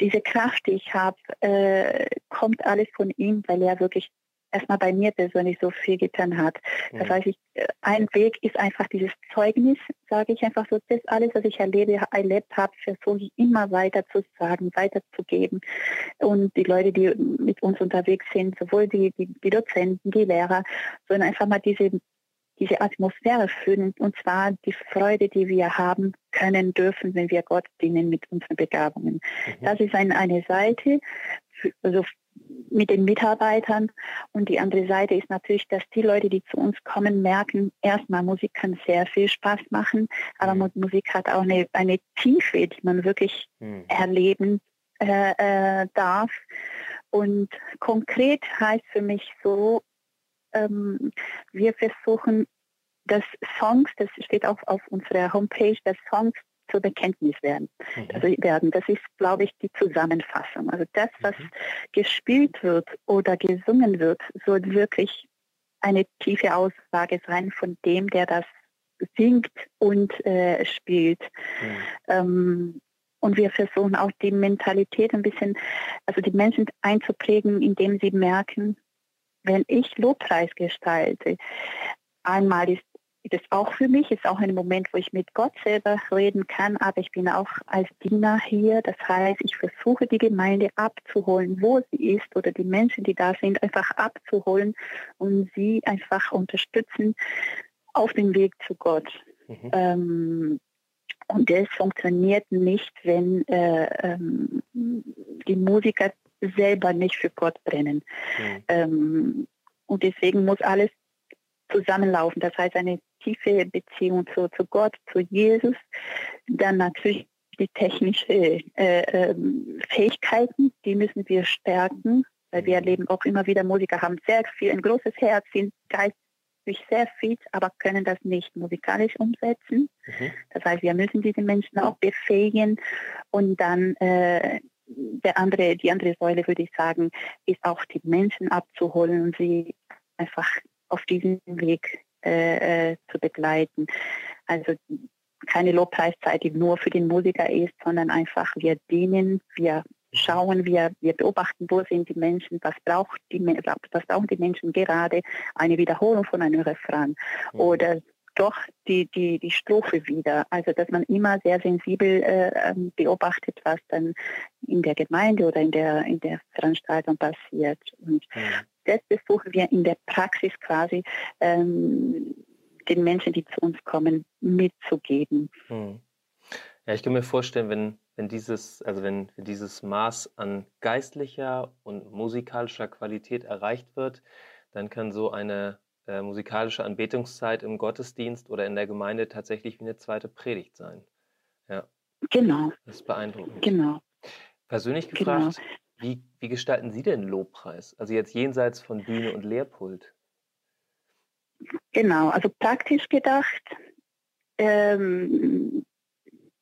diese Kraft, die ich habe, äh, kommt alles von ihm, weil er wirklich erstmal bei mir persönlich so viel getan hat. Das mhm. heißt, ich, äh, ein Weg ist einfach dieses Zeugnis, sage ich einfach so, das alles, was ich erlebe, erlebt habe, versuche ich immer weiter zu sagen, weiterzugeben. Und die Leute, die mit uns unterwegs sind, sowohl die, die, die Dozenten, die Lehrer, sondern einfach mal diese diese Atmosphäre fühlen, und zwar die Freude, die wir haben können dürfen, wenn wir Gott dienen mit unseren Begabungen. Mhm. Das ist ein, eine Seite, also mit den Mitarbeitern. Und die andere Seite ist natürlich, dass die Leute, die zu uns kommen, merken, erstmal Musik kann sehr viel Spaß machen, aber mhm. Musik hat auch eine, eine Tiefe, die man wirklich mhm. erleben äh, äh, darf. Und konkret heißt für mich so, ähm, wir versuchen, dass Songs, das steht auch auf unserer Homepage, dass Songs zur Bekenntnis werden. Mhm. Also werden. Das ist, glaube ich, die Zusammenfassung. Also das, was mhm. gespielt wird oder gesungen wird, soll wirklich eine tiefe Aussage sein von dem, der das singt und äh, spielt. Mhm. Ähm, und wir versuchen auch die Mentalität ein bisschen, also die Menschen einzuprägen, indem sie merken, wenn ich Lobpreis gestalte, einmal ist es auch für mich, ist auch ein Moment, wo ich mit Gott selber reden kann, aber ich bin auch als Diener hier. Das heißt, ich versuche die Gemeinde abzuholen, wo sie ist oder die Menschen, die da sind, einfach abzuholen und sie einfach unterstützen auf dem Weg zu Gott. Mhm. Ähm, und das funktioniert nicht, wenn äh, ähm, die Musiker selber nicht für Gott brennen. Mhm. Ähm, und deswegen muss alles zusammenlaufen. Das heißt, eine tiefe Beziehung zu, zu Gott, zu Jesus, dann natürlich die technischen äh, äh, Fähigkeiten, die müssen wir stärken, weil wir erleben auch immer wieder, Musiker haben sehr viel, ein großes Herz, sind geistig sehr fit, aber können das nicht musikalisch umsetzen. Mhm. Das heißt, wir müssen diese Menschen auch befähigen und dann äh, der andere, die andere Säule, würde ich sagen, ist auch die Menschen abzuholen und sie einfach auf diesem Weg äh, äh, zu begleiten. Also keine Lobpreiszeit, die nur für den Musiker ist, sondern einfach wir dienen, wir schauen, wir, wir beobachten, wo sind die Menschen, was braucht die, was brauchen die Menschen gerade, eine Wiederholung von einem Refrain mhm. oder doch die, die, die Strophe wieder. Also dass man immer sehr sensibel äh, ähm, beobachtet, was dann in der Gemeinde oder in der, in der Veranstaltung passiert. Und mhm das versuchen wir in der Praxis quasi ähm, den Menschen, die zu uns kommen, mitzugeben. Hm. Ja, ich kann mir vorstellen, wenn, wenn dieses, also wenn, wenn dieses Maß an geistlicher und musikalischer Qualität erreicht wird, dann kann so eine äh, musikalische Anbetungszeit im Gottesdienst oder in der Gemeinde tatsächlich wie eine zweite Predigt sein. Ja. Genau. Das ist beeindruckend. Genau. Persönlich genau. gefragt, genau. Wie, wie gestalten Sie denn Lobpreis? Also jetzt jenseits von Bühne und Lehrpult. Genau, also praktisch gedacht ähm,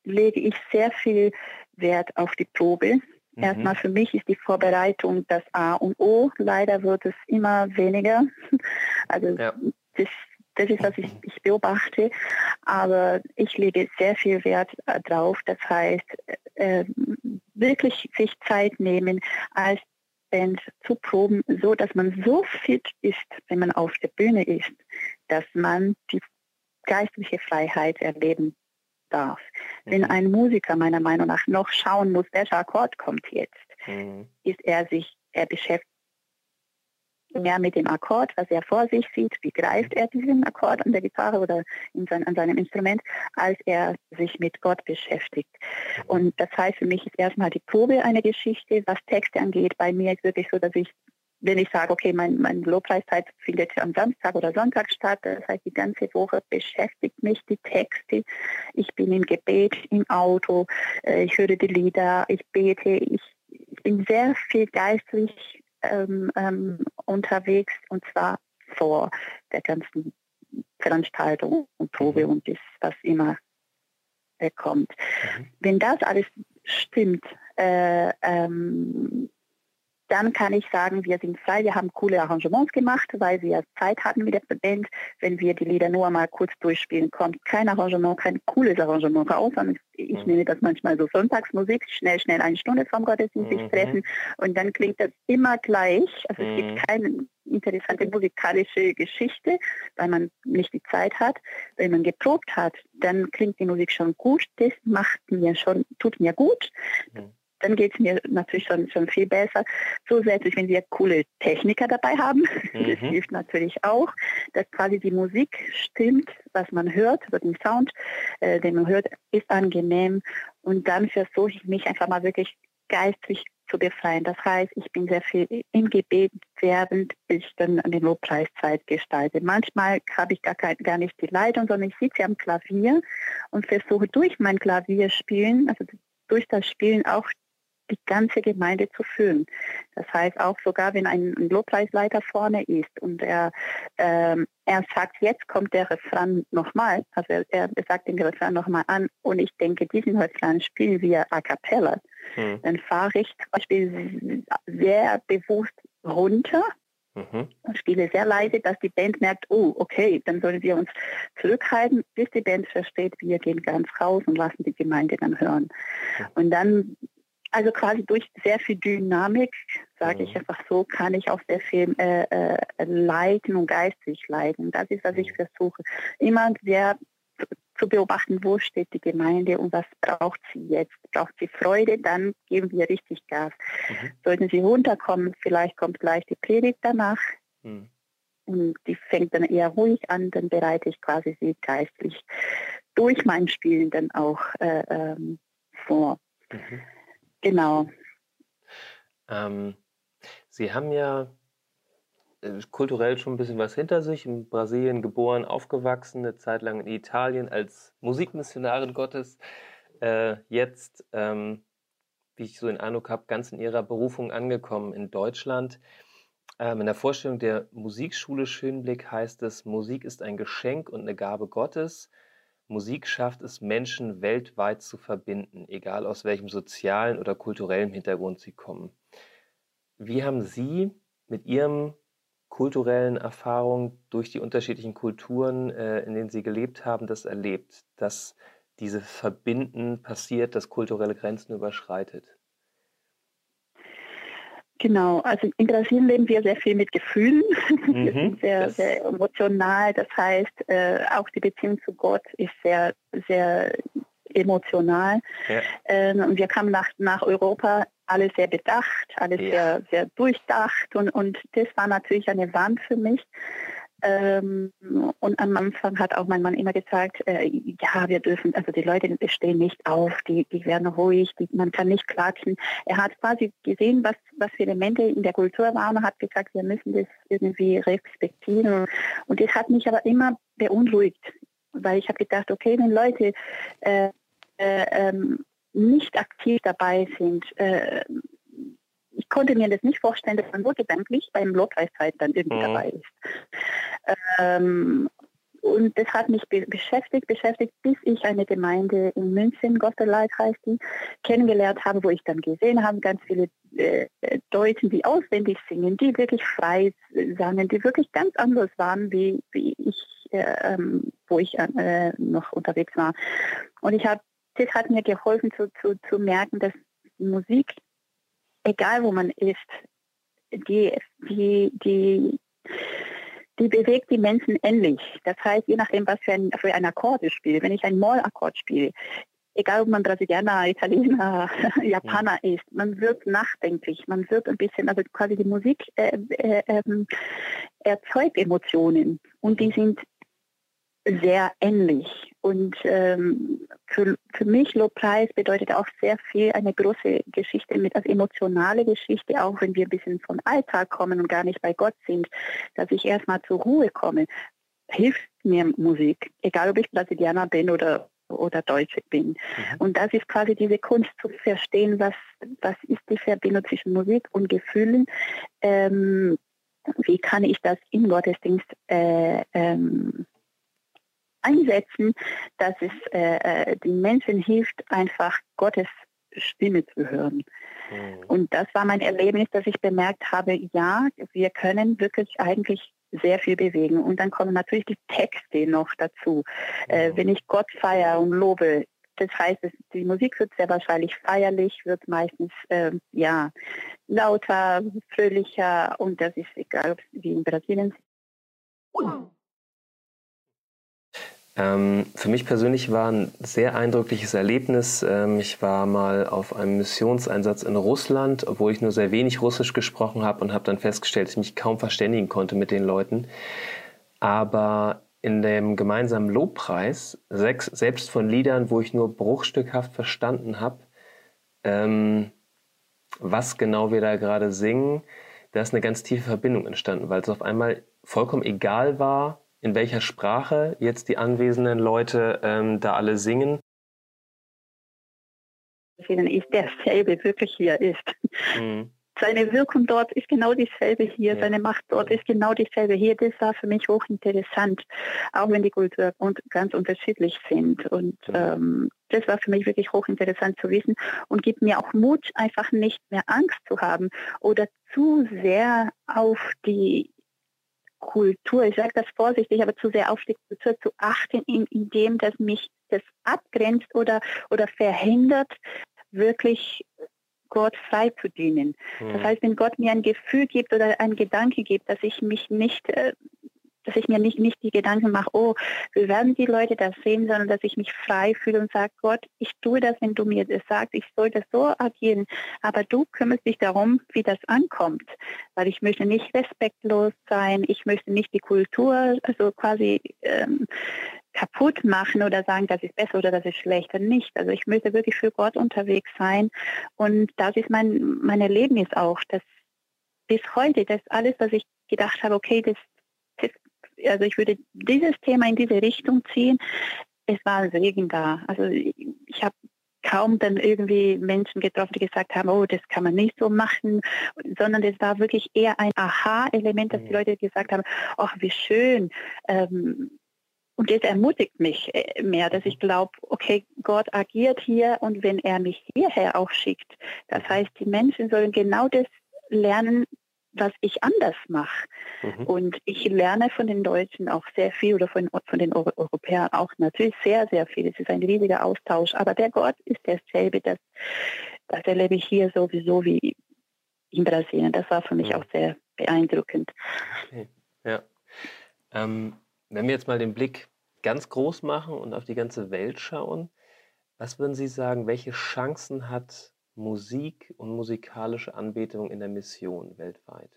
lege ich sehr viel Wert auf die Probe. Mhm. Erstmal für mich ist die Vorbereitung das A und O. Leider wird es immer weniger. [LAUGHS] Also ja. das das ist, was ich, ich beobachte. Aber ich lege sehr viel Wert äh, drauf. Das heißt, äh, wirklich sich Zeit nehmen, als Band zu proben, so dass man so fit ist, wenn man auf der Bühne ist, dass man die geistliche Freiheit erleben darf. Mhm. Wenn ein Musiker meiner Meinung nach noch schauen muss, welcher Akkord kommt jetzt, mhm. ist er sich, er beschäftigt mehr mit dem Akkord, was er vor sich sieht, wie greift er diesen Akkord an der Gitarre oder sein, an seinem Instrument, als er sich mit Gott beschäftigt. Und das heißt, für mich ist erstmal die Probe eine Geschichte, was Texte angeht. Bei mir ist wirklich so, dass ich wenn ich sage, okay, mein, mein Lobpreiszeit findet am Samstag oder Sonntag statt, das heißt, die ganze Woche beschäftigt mich die Texte. Ich bin im Gebet, im Auto, äh, ich höre die Lieder, ich bete, ich, ich bin sehr viel geistlich ähm, ähm, unterwegs und zwar vor der ganzen Veranstaltung und Probe mhm. und das, was immer äh, kommt. Mhm. Wenn das alles stimmt, äh, ähm, dann kann ich sagen, wir sind frei, wir haben coole Arrangements gemacht, weil wir Zeit hatten mit der Band. Wenn wir die Lieder nur mal kurz durchspielen, kommt kein Arrangement, kein cooles Arrangement raus. Ich mhm. nenne das manchmal so Sonntagsmusik, schnell, schnell eine Stunde vom Gottesdienst sich mhm. treffen und dann klingt das immer gleich. Also es gibt mhm. keine interessante musikalische Geschichte, weil man nicht die Zeit hat. Wenn man geprobt hat, dann klingt die Musik schon gut. Das macht mir schon, tut mir gut. Dann geht es mir natürlich schon, schon viel besser. Zusätzlich, wenn wir coole Techniker dabei haben, [LAUGHS] mhm. das hilft natürlich auch, dass quasi die Musik stimmt, was man hört, über den Sound, äh, den man hört, ist angenehm. Und dann versuche ich mich einfach mal wirklich geistlich zu befreien. Das heißt, ich bin sehr viel im Gebet, während ich dann eine Lobpreiszeit gestalte. Manchmal habe ich gar, kein, gar nicht die Leitung, sondern ich sitze am Klavier und versuche durch mein Klavier spielen, also durch das Spielen auch die ganze Gemeinde zu füllen. Das heißt auch sogar, wenn ein, Lobpreisleiter vorne ist und er, ähm, er sagt, jetzt kommt der Refrain nochmal, also er, er sagt den Refrain nochmal an und ich denke, diesen Refrain spielen wir a cappella, hm. dann fahre ich zum Beispiel sehr bewusst runter Mhm. Und spiele sehr leise, dass die Band merkt, oh, okay, dann sollen wir uns zurückhalten, bis die Band versteht, wir gehen ganz raus und lassen die Gemeinde dann hören. Mhm. Und dann, also quasi durch sehr viel Dynamik, sage mhm. ich einfach so, kann ich auch sehr viel äh, äh, leiten und geistig leiten. Das ist, was ich mhm. versuche. Immer sehr zu beobachten, wo steht die Gemeinde und was braucht sie jetzt. Braucht sie Freude, dann geben wir richtig Gas. Mhm. Sollten sie runterkommen, vielleicht kommt gleich die Predigt danach. Mhm. Und die fängt dann eher ruhig an, dann bereite ich quasi sie geistlich durch mein Spielen dann auch äh, ähm, vor. Mhm. Genau. Ähm, sie haben ja äh, kulturell schon ein bisschen was hinter sich. In Brasilien geboren, aufgewachsen, eine Zeit lang in Italien als Musikmissionarin Gottes. Äh, jetzt, ähm, wie ich so den Eindruck habe, ganz in ihrer Berufung angekommen in Deutschland. Ähm, in der Vorstellung der Musikschule Schönblick heißt es, Musik ist ein Geschenk und eine Gabe Gottes. Musik schafft es, Menschen weltweit zu verbinden, egal aus welchem sozialen oder kulturellen Hintergrund sie kommen. Wie haben Sie mit Ihrem kulturellen Erfahrung durch die unterschiedlichen Kulturen, äh, in denen sie gelebt haben, das erlebt, dass diese Verbinden passiert, dass kulturelle Grenzen überschreitet? Genau, also in Brasilien leben wir sehr viel mit Gefühlen. [LAUGHS] Mhm, wir sind sehr, sehr emotional. Das heißt, äh, auch die Beziehung zu Gott ist sehr, sehr emotional. Ja. Ähm, und wir kamen nach, nach Europa alles sehr bedacht, alles ja. sehr, sehr durchdacht und, und das war natürlich eine Wand für mich. Ähm, und am Anfang hat auch mein Mann immer gesagt, äh, ja, wir dürfen, also die Leute stehen nicht auf, die, die werden ruhig, die, man kann nicht klatschen. Er hat quasi gesehen, was, was für Elemente in der Kultur waren und hat gesagt, wir müssen das irgendwie respektieren. Und das hat mich aber immer beunruhigt, weil ich habe gedacht, okay, wenn Leute äh, äh, ähm, nicht aktiv dabei sind. Ich konnte mir das nicht vorstellen, dass man nur gedanklich beim Lobpreiszeit dann irgendwie mhm. dabei ist. Ähm, und das hat mich be beschäftigt, beschäftigt, bis ich eine Gemeinde in München, Gospellight heißt die, kennengelernt habe, wo ich dann gesehen habe, ganz viele äh, Deutschen, die auswendig singen, die wirklich frei sangen, die wirklich ganz anders waren, wie, wie ich, äh, ähm, wo ich äh, noch unterwegs war. Und ich habe das hat mir geholfen zu, zu, zu merken, dass Musik, egal wo man ist, die, die, die, die bewegt die Menschen ähnlich. Das heißt, je nachdem, was für ein, für ein Akkord ich spiele, wenn ich ein Moll-Akkord spiele, egal ob man Brasilianer, Italiener, [LAUGHS] Japaner ja. ist, man wird nachdenklich, man wird ein bisschen, also quasi die Musik äh, äh, äh, erzeugt Emotionen und die sind sehr ähnlich. Und ähm, für, für mich Lobpreis bedeutet auch sehr viel eine große Geschichte mit, als emotionale Geschichte, auch wenn wir ein bisschen vom Alltag kommen und gar nicht bei Gott sind, dass ich erstmal zur Ruhe komme. Hilft mir Musik, egal ob ich Brasilianer bin oder oder Deutsche bin. Mhm. Und das ist quasi diese Kunst zu verstehen, was, was ist die Verbindung zwischen Musik und Gefühlen. Ähm, wie kann ich das im Gottesdienst äh, ähm, einsetzen, dass es äh, äh, den Menschen hilft, einfach Gottes Stimme zu hören. Mhm. Und das war mein Erlebnis, dass ich bemerkt habe, ja, wir können wirklich eigentlich sehr viel bewegen. Und dann kommen natürlich die Texte noch dazu. Mhm. Äh, wenn ich Gott feiere und lobe, das heißt, die Musik wird sehr wahrscheinlich feierlich, wird meistens äh, ja lauter, fröhlicher und das ist egal, wie in Brasilien. Ähm, für mich persönlich war ein sehr eindrückliches Erlebnis. Ähm, ich war mal auf einem Missionseinsatz in Russland, obwohl ich nur sehr wenig Russisch gesprochen habe und habe dann festgestellt, dass ich mich kaum verständigen konnte mit den Leuten. Aber in dem gemeinsamen Lobpreis, sechs, selbst von Liedern, wo ich nur bruchstückhaft verstanden habe, ähm, was genau wir da gerade singen, da ist eine ganz tiefe Verbindung entstanden, weil es auf einmal vollkommen egal war, in welcher Sprache jetzt die anwesenden Leute ähm, da alle singen. Ist derselbe wirklich hier ist. Mhm. seine Wirkung dort ist genau dieselbe hier, ja. seine Macht dort ist genau dieselbe hier. Das war für mich hochinteressant, auch wenn die Kulturen ganz unterschiedlich sind. Und ähm, das war für mich wirklich hochinteressant zu wissen und gibt mir auch Mut, einfach nicht mehr Angst zu haben oder zu sehr auf die Kultur, ich sage das vorsichtig, aber zu sehr auf die Kultur zu achten, in, indem das mich das abgrenzt oder, oder verhindert, wirklich Gott frei zu dienen. Mhm. Das heißt, wenn Gott mir ein Gefühl gibt oder ein Gedanke gibt, dass ich mich nicht, äh, dass ich mir nicht, nicht die Gedanken mache, oh, wie werden die Leute das sehen, sondern dass ich mich frei fühle und sage, Gott, ich tue das, wenn du mir das sagst, ich soll das so agieren, aber du kümmerst dich darum, wie das ankommt, weil ich möchte nicht respektlos sein, ich möchte nicht die Kultur, also quasi ähm, kaputt machen oder sagen, das ist besser oder das ist schlechter. Nicht. Also ich möchte wirklich für Gott unterwegs sein. Und das ist mein, mein Erlebnis auch, dass bis heute, das alles, was ich gedacht habe, okay, das also ich würde dieses Thema in diese Richtung ziehen, es war Segen da. Also ich, habe kaum dann irgendwie Menschen getroffen, die gesagt haben, oh, das kann man nicht so machen, sondern es war wirklich eher ein Aha-Element, dass die mhm. Leute gesagt haben, ach, wie schön, ähm, und das ermutigt mich äh, mehr, dass ich glaube, okay, Gott agiert hier und wenn er mich hierher auch schickt, das heißt, die Menschen sollen genau das lernen, was ich anders mache. Mhm. Und ich lerne von den Deutschen auch sehr viel oder von, von den Euro Europäern auch natürlich sehr, sehr viel. Es ist ein riesiger Austausch. Aber der Gott ist derselbe. Das, das erlebe ich hier sowieso wie in Brasilien. Das war für mich mhm. auch sehr beeindruckend. Okay. Ja. Ähm, wenn wir jetzt mal den Blick ganz groß machen und auf die ganze Welt schauen, was würden Sie sagen, welche Chancen hat Musik und musikalische Anbetung in der Mission weltweit?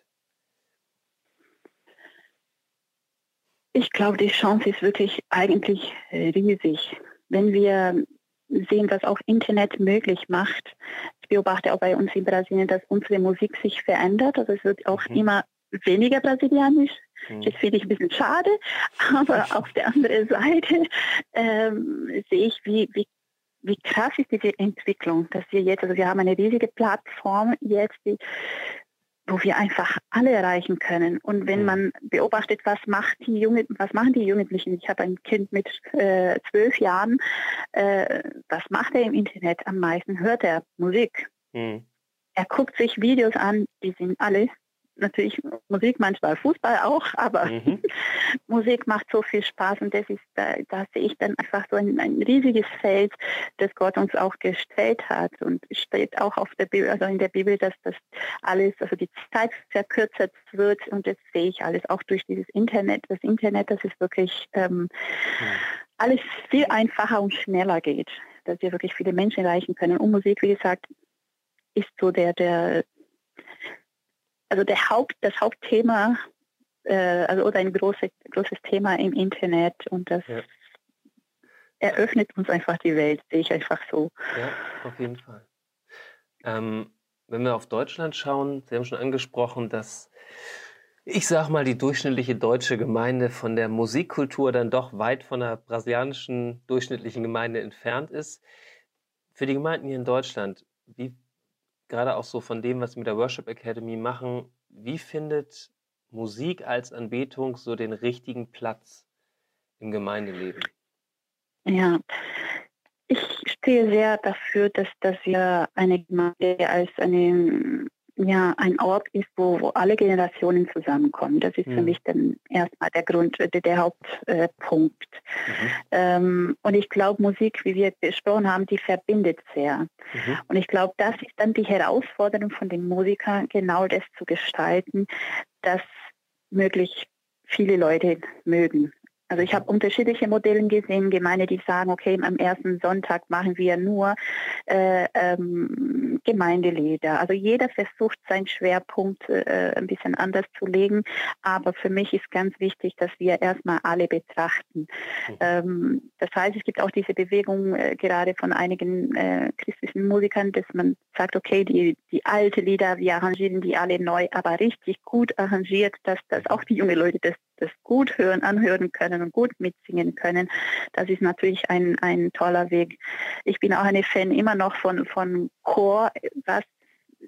Ich glaube, die Chance ist wirklich eigentlich riesig. Wenn wir sehen, was auch Internet möglich macht. Ich beobachte auch bei uns in Brasilien, dass unsere Musik sich verändert. Also es wird auch mhm. immer weniger brasilianisch. Mhm. Das finde ich ein bisschen schade, [LAUGHS] aber [LAUGHS] auf der anderen Seite ähm, sehe ich, wie, wie, wie krass ist diese Entwicklung, dass wir jetzt, also wir haben eine riesige Plattform jetzt, die, wo wir einfach alle erreichen können. Und wenn man beobachtet, was macht die Junge, was machen die Jugendlichen? Ich habe ein Kind mit äh, zwölf Jahren. Äh, was macht er im Internet am meisten? Hört er Musik? Mhm. Er guckt sich Videos an, die sind alle natürlich Musik, manchmal Fußball auch, aber mhm. [LAUGHS] Musik macht so viel Spaß und das ist, da, da sehe ich dann einfach so ein, ein, riesiges Feld, das Gott uns auch gestellt hat und steht auch auf der Bibel, also in der Bibel, dass das alles, also die Zeit verkürzt wird und das sehe ich alles auch durch dieses Internet. Das Internet, das ist wirklich ähm, mhm. alles viel einfacher und schneller geht, dass wir wirklich viele Menschen erreichen können. Und Musik, wie gesagt, ist so der, der also der Haupt, das Hauptthema, äh, also oder ein großes, großes Thema im Internet und das ja. eröffnet uns einfach die Welt, sehe ich einfach so. Ja, auf jeden Fall. Ähm, wenn wir auf Deutschland schauen, Sie haben schon angesprochen, dass ich sag mal, die durchschnittliche deutsche Gemeinde von der Musikkultur dann doch weit von der brasilianischen durchschnittlichen Gemeinde entfernt ist. Für die Gemeinden hier in Deutschland, wie gerade auch so von dem, was wir mit der Worship Academy machen, wie findet Musik als Anbetung so den richtigen Platz im Gemeindeleben? Ja, ich stehe sehr dafür, dass, dass wir eine Gemeinde als eine ja ein Ort ist, wo, wo alle Generationen zusammenkommen. Das ist mhm. für mich dann erstmal der Grund, der, der Hauptpunkt. Äh, mhm. ähm, und ich glaube, Musik, wie wir besprochen haben, die verbindet sehr. Mhm. Und ich glaube, das ist dann die Herausforderung von den Musikern, genau das zu gestalten, dass möglichst viele Leute mögen. Also ich habe unterschiedliche Modelle gesehen, Gemeinde, die sagen, okay, am ersten Sonntag machen wir nur äh, ähm, Gemeindelieder. Also jeder versucht seinen Schwerpunkt äh, ein bisschen anders zu legen, aber für mich ist ganz wichtig, dass wir erstmal alle betrachten. Mhm. Ähm, das heißt, es gibt auch diese Bewegung äh, gerade von einigen äh, christlichen Musikern, dass man sagt, okay, die, die alte Lieder, wir arrangieren die alle neu, aber richtig gut arrangiert, dass, dass auch die jungen Leute das das gut hören, anhören können und gut mitsingen können. Das ist natürlich ein, ein toller Weg. Ich bin auch eine Fan immer noch von, von Chor, was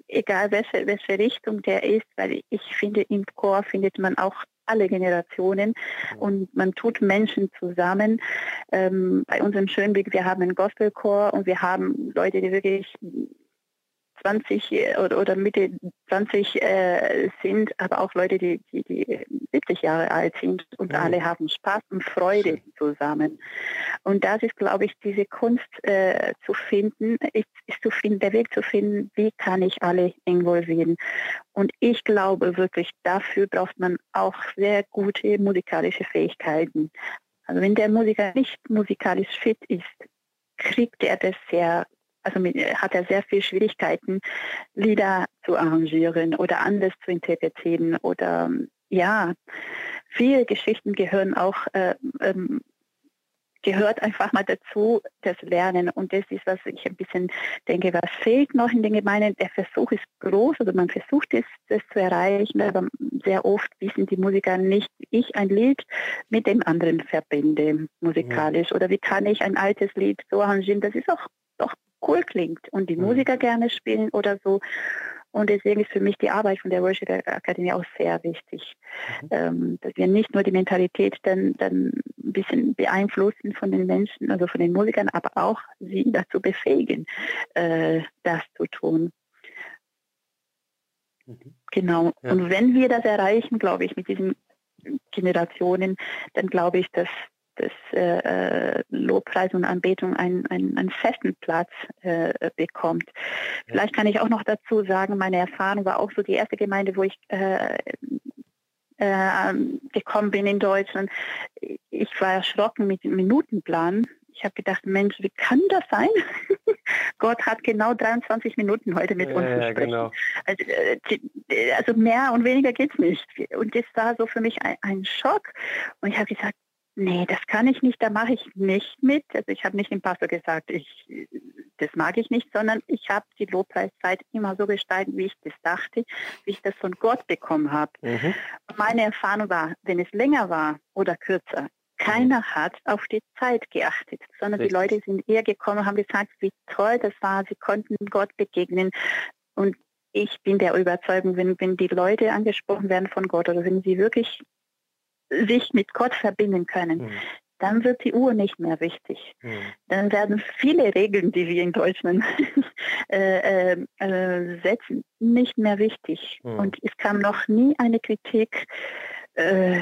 egal welche, welche Richtung der ist, weil ich finde, im Chor findet man auch alle Generationen und man tut Menschen zusammen. Ähm, bei uns in Schönweg, wir haben einen Gospelchor und wir haben Leute, die wirklich 20 äh, oder, oder Mitte 20 äh, sind, aber auch Leute, die, die, die 70 Jahre alt sind und mhm. alle haben Spaß und Freude zusammen. Und das ist, glaube ich, diese Kunst äh, zu finden, ist, ist zu finden, der Weg zu finden, wie kann ich alle involvieren. Und ich glaube wirklich, dafür braucht man auch sehr gute musikalische Fähigkeiten. Also wenn der Musiker nicht musikalisch fit ist, kriegt er das sehr also mit, hat er sehr viel Schwierigkeiten, Lieder zu arrangieren oder anders zu interpretieren oder ja, viele Geschichten gehören auch äh, ähm, gehört einfach mal dazu, das Lernen. Und das ist, was ich ein bisschen denke, was fehlt noch in den Gemeinden. Der Versuch ist groß, also man versucht es, das zu erreichen, aber sehr oft wissen die Musiker nicht, wie ich ein Lied mit dem anderen verbinde, musikalisch. Ja. Oder wie kann ich ein altes Lied so arrangieren, das ist auch doch cool klingt und die mhm. Musiker gerne spielen oder so. Und deswegen ist für mich die Arbeit von der Worship Akademie auch sehr wichtig, mhm. ähm, dass wir nicht nur die Mentalität dann, dann ein bisschen beeinflussen von den Menschen, also von den Musikern, aber auch sie dazu befähigen, äh, das zu tun. Mhm. Genau. Ja. Und wenn wir das erreichen, glaube ich, mit diesen Generationen, dann glaube ich, dass dass äh, Lobpreis und Anbetung einen, einen, einen festen Platz äh, bekommt. Vielleicht kann ich auch noch dazu sagen, meine Erfahrung war auch so die erste Gemeinde, wo ich äh, äh, gekommen bin in Deutschland. Ich war erschrocken mit dem Minutenplan. Ich habe gedacht, Mensch, wie kann das sein? [LAUGHS] Gott hat genau 23 Minuten heute mit uns ja, gesprochen. Genau. Also, äh, also, mehr und weniger geht es nicht. Und das war so für mich ein, ein Schock. Und ich habe gesagt, Nee, das kann ich nicht, da mache ich nicht mit. Also ich habe nicht dem Pastor gesagt, ich, das mag ich nicht, sondern ich habe die Lobpreiszeit immer so gestaltet, wie ich das dachte, wie ich das von Gott bekommen habe. Mhm. Meine Erfahrung war, wenn es länger war oder kürzer, keiner mhm. hat auf die Zeit geachtet, sondern Richtig. die Leute sind eher gekommen und haben gesagt, wie toll das war, sie konnten Gott begegnen. Und ich bin der Überzeugung, wenn, wenn die Leute angesprochen werden von Gott oder wenn sie wirklich sich mit Gott verbinden können, mhm. dann wird die Uhr nicht mehr wichtig. Mhm. Dann werden viele Regeln, die wir in Deutschland [LAUGHS] äh, äh, äh, setzen, nicht mehr wichtig. Mhm. Und es kam noch nie eine Kritik, äh,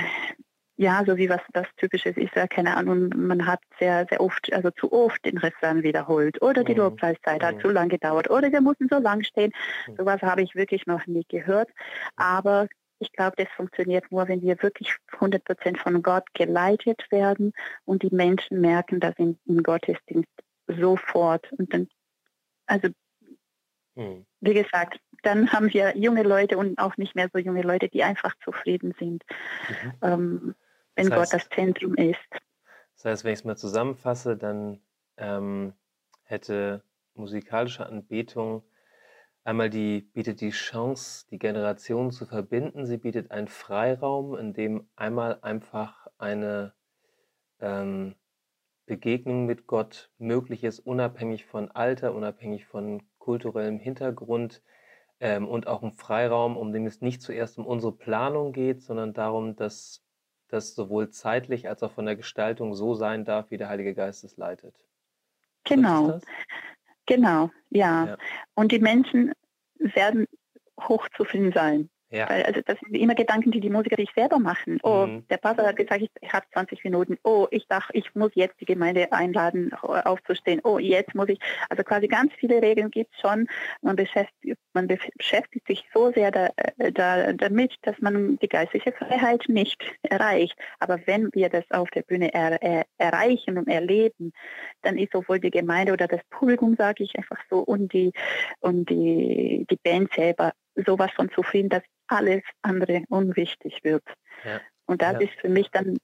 ja, so wie was das Typisches ist, ja, keine Ahnung, man hat sehr, sehr oft, also zu oft den Refrain wiederholt oder die mhm. Lobpreiszeit hat mhm. zu lang gedauert oder wir mussten so lang stehen. Mhm. Sowas habe ich wirklich noch nie gehört. Aber ich glaube, das funktioniert nur, wenn wir wirklich 100 Prozent von Gott geleitet werden und die Menschen merken das im, im Gottesdienst sofort. Und dann, also, hm. wie gesagt, dann haben wir junge Leute und auch nicht mehr so junge Leute, die einfach zufrieden sind, mhm. ähm, wenn das heißt, Gott das Zentrum ist. Das heißt, wenn ich es mal zusammenfasse, dann ähm, hätte musikalische Anbetung Einmal die bietet die Chance, die Generationen zu verbinden. Sie bietet einen Freiraum, in dem einmal einfach eine ähm, Begegnung mit Gott möglich ist, unabhängig von Alter, unabhängig von kulturellem Hintergrund ähm, und auch ein Freiraum, um den es nicht zuerst um unsere Planung geht, sondern darum, dass das sowohl zeitlich als auch von der Gestaltung so sein darf, wie der Heilige Geist es leitet. Genau. Genau, ja. ja. Und die Menschen werden hochzufrieden sein. Ja. Weil, also das sind immer Gedanken, die die Musiker sich selber machen. Oh, mhm. der Pastor hat gesagt, ich habe 20 Minuten. Oh, ich dachte, ich muss jetzt die Gemeinde einladen, aufzustehen. Oh, jetzt muss ich. Also quasi ganz viele Regeln gibt es schon. Man beschäftigt, man beschäftigt sich so sehr da, da, damit, dass man die geistliche Freiheit nicht erreicht. Aber wenn wir das auf der Bühne er, er, erreichen und erleben, dann ist sowohl die Gemeinde oder das Publikum, sage ich einfach so, und die und die, die Band selber sowas von zufrieden, dass alles andere unwichtig wird. Ja. Und das ja. ist für mich dann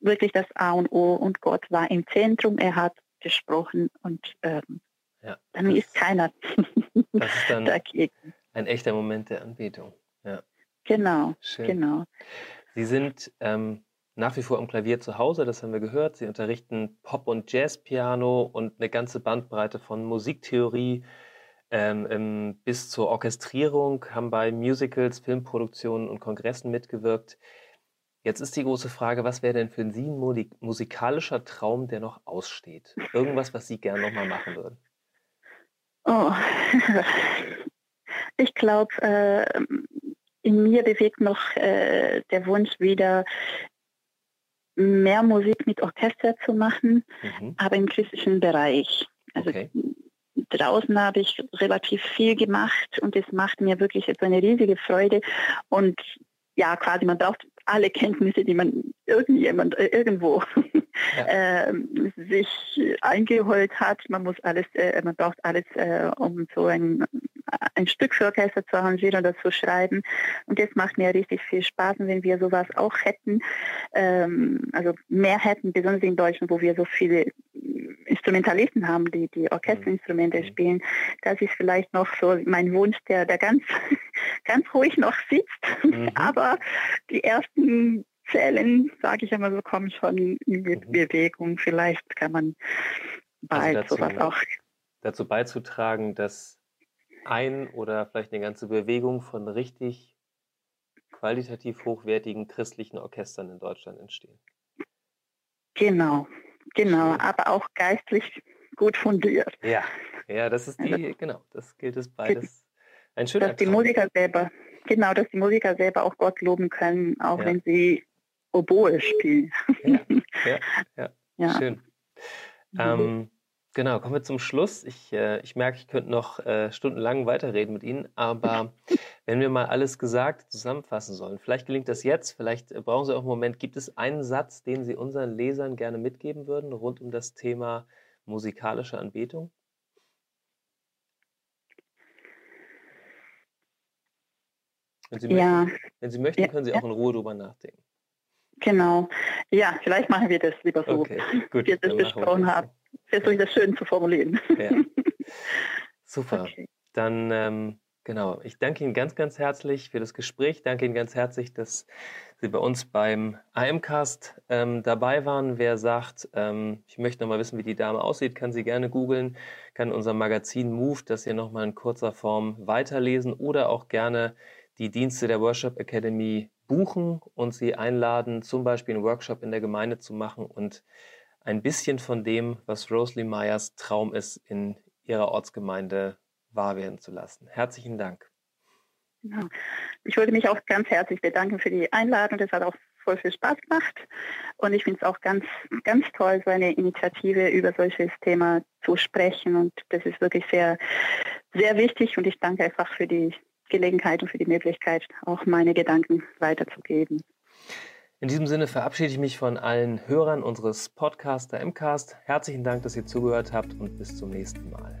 wirklich das A und O und Gott war im Zentrum, er hat gesprochen und ähm, ja, dann das, ist keiner [LAUGHS] das ist dann dagegen. Ein echter Moment der Anbetung. Ja. Genau, Schön. genau. Sie sind ähm, nach wie vor am Klavier zu Hause, das haben wir gehört. Sie unterrichten Pop- und Jazzpiano und eine ganze Bandbreite von Musiktheorie, ähm, bis zur Orchestrierung, haben bei Musicals, Filmproduktionen und Kongressen mitgewirkt. Jetzt ist die große Frage, was wäre denn für Sie ein musikalischer Traum, der noch aussteht? Irgendwas, was Sie gerne nochmal machen würden? Oh, [LAUGHS] ich glaube, äh, in mir bewegt noch äh, der Wunsch wieder, mehr Musik mit Orchester zu machen, mhm. aber im klassischen Bereich. Also okay. Draußen habe ich relativ viel gemacht und es macht mir wirklich jetzt eine riesige Freude. Und ja, quasi, man braucht alle Kenntnisse, die man irgendjemand äh, irgendwo ja. [LAUGHS] äh, sich eingeholt hat. Man muss alles, äh, man braucht alles, äh, um so ein, ein Stück für Orchester zu arrangieren oder zu schreiben. Und das macht mir richtig viel Spaß. Und wenn wir sowas auch hätten, ähm, also mehr hätten, besonders in Deutschland, wo wir so viele Instrumentalisten haben, die die Orchesterinstrumente mhm. spielen, das ist vielleicht noch so mein Wunsch, der, der ganz, [LAUGHS] ganz ruhig noch sitzt. Mhm. [LAUGHS] Aber die ersten Zellen, sage ich einmal so, kommen schon in mhm. Bewegung. Vielleicht kann man bald also dazu, sowas auch. Dazu beizutragen, dass ein oder vielleicht eine ganze Bewegung von richtig qualitativ hochwertigen christlichen Orchestern in Deutschland entstehen. Genau, genau, aber auch geistlich gut fundiert. Ja, ja, das ist die, also, genau, das gilt es beides. Ein schöner Dass die Musiker selber, genau, dass die Musiker selber auch Gott loben können, auch ja. wenn sie Oboe spielen. Ja, [LAUGHS] ja, ja. ja. schön. Ähm, genau, kommen wir zum Schluss. Ich, äh, ich merke, ich könnte noch äh, stundenlang weiterreden mit Ihnen, aber [LAUGHS] wenn wir mal alles gesagt zusammenfassen sollen, vielleicht gelingt das jetzt, vielleicht äh, brauchen Sie auch einen Moment. Gibt es einen Satz, den Sie unseren Lesern gerne mitgeben würden rund um das Thema musikalische Anbetung? Wenn Sie, ja. möchten, wenn Sie möchten, können Sie auch in Ruhe drüber nachdenken. Genau. Ja, vielleicht machen wir das lieber so, okay, gut, wie wir das besprochen haben. Versuche ich das schön zu formulieren. Ja. [LAUGHS] Super. Okay. Dann, ähm, genau, ich danke Ihnen ganz, ganz herzlich für das Gespräch. Danke Ihnen ganz herzlich, dass Sie bei uns beim AMcast ähm, dabei waren. Wer sagt, ähm, ich möchte noch mal wissen, wie die Dame aussieht, kann sie gerne googeln, kann unser Magazin Move, das hier nochmal in kurzer Form weiterlesen oder auch gerne die Dienste der Worship Academy buchen und sie einladen, zum Beispiel einen Workshop in der Gemeinde zu machen und ein bisschen von dem, was Rosalie Meyers Traum ist, in ihrer Ortsgemeinde wahr werden zu lassen. Herzlichen Dank. Genau. Ich würde mich auch ganz herzlich bedanken für die Einladung. Das hat auch voll viel Spaß gemacht. Und ich finde es auch ganz, ganz toll, so eine Initiative über solches Thema zu sprechen. Und das ist wirklich sehr, sehr wichtig. Und ich danke einfach für die Gelegenheit und für die Möglichkeit, auch meine Gedanken weiterzugeben. In diesem Sinne verabschiede ich mich von allen Hörern unseres Podcasts der MCAST. Herzlichen Dank, dass ihr zugehört habt und bis zum nächsten Mal.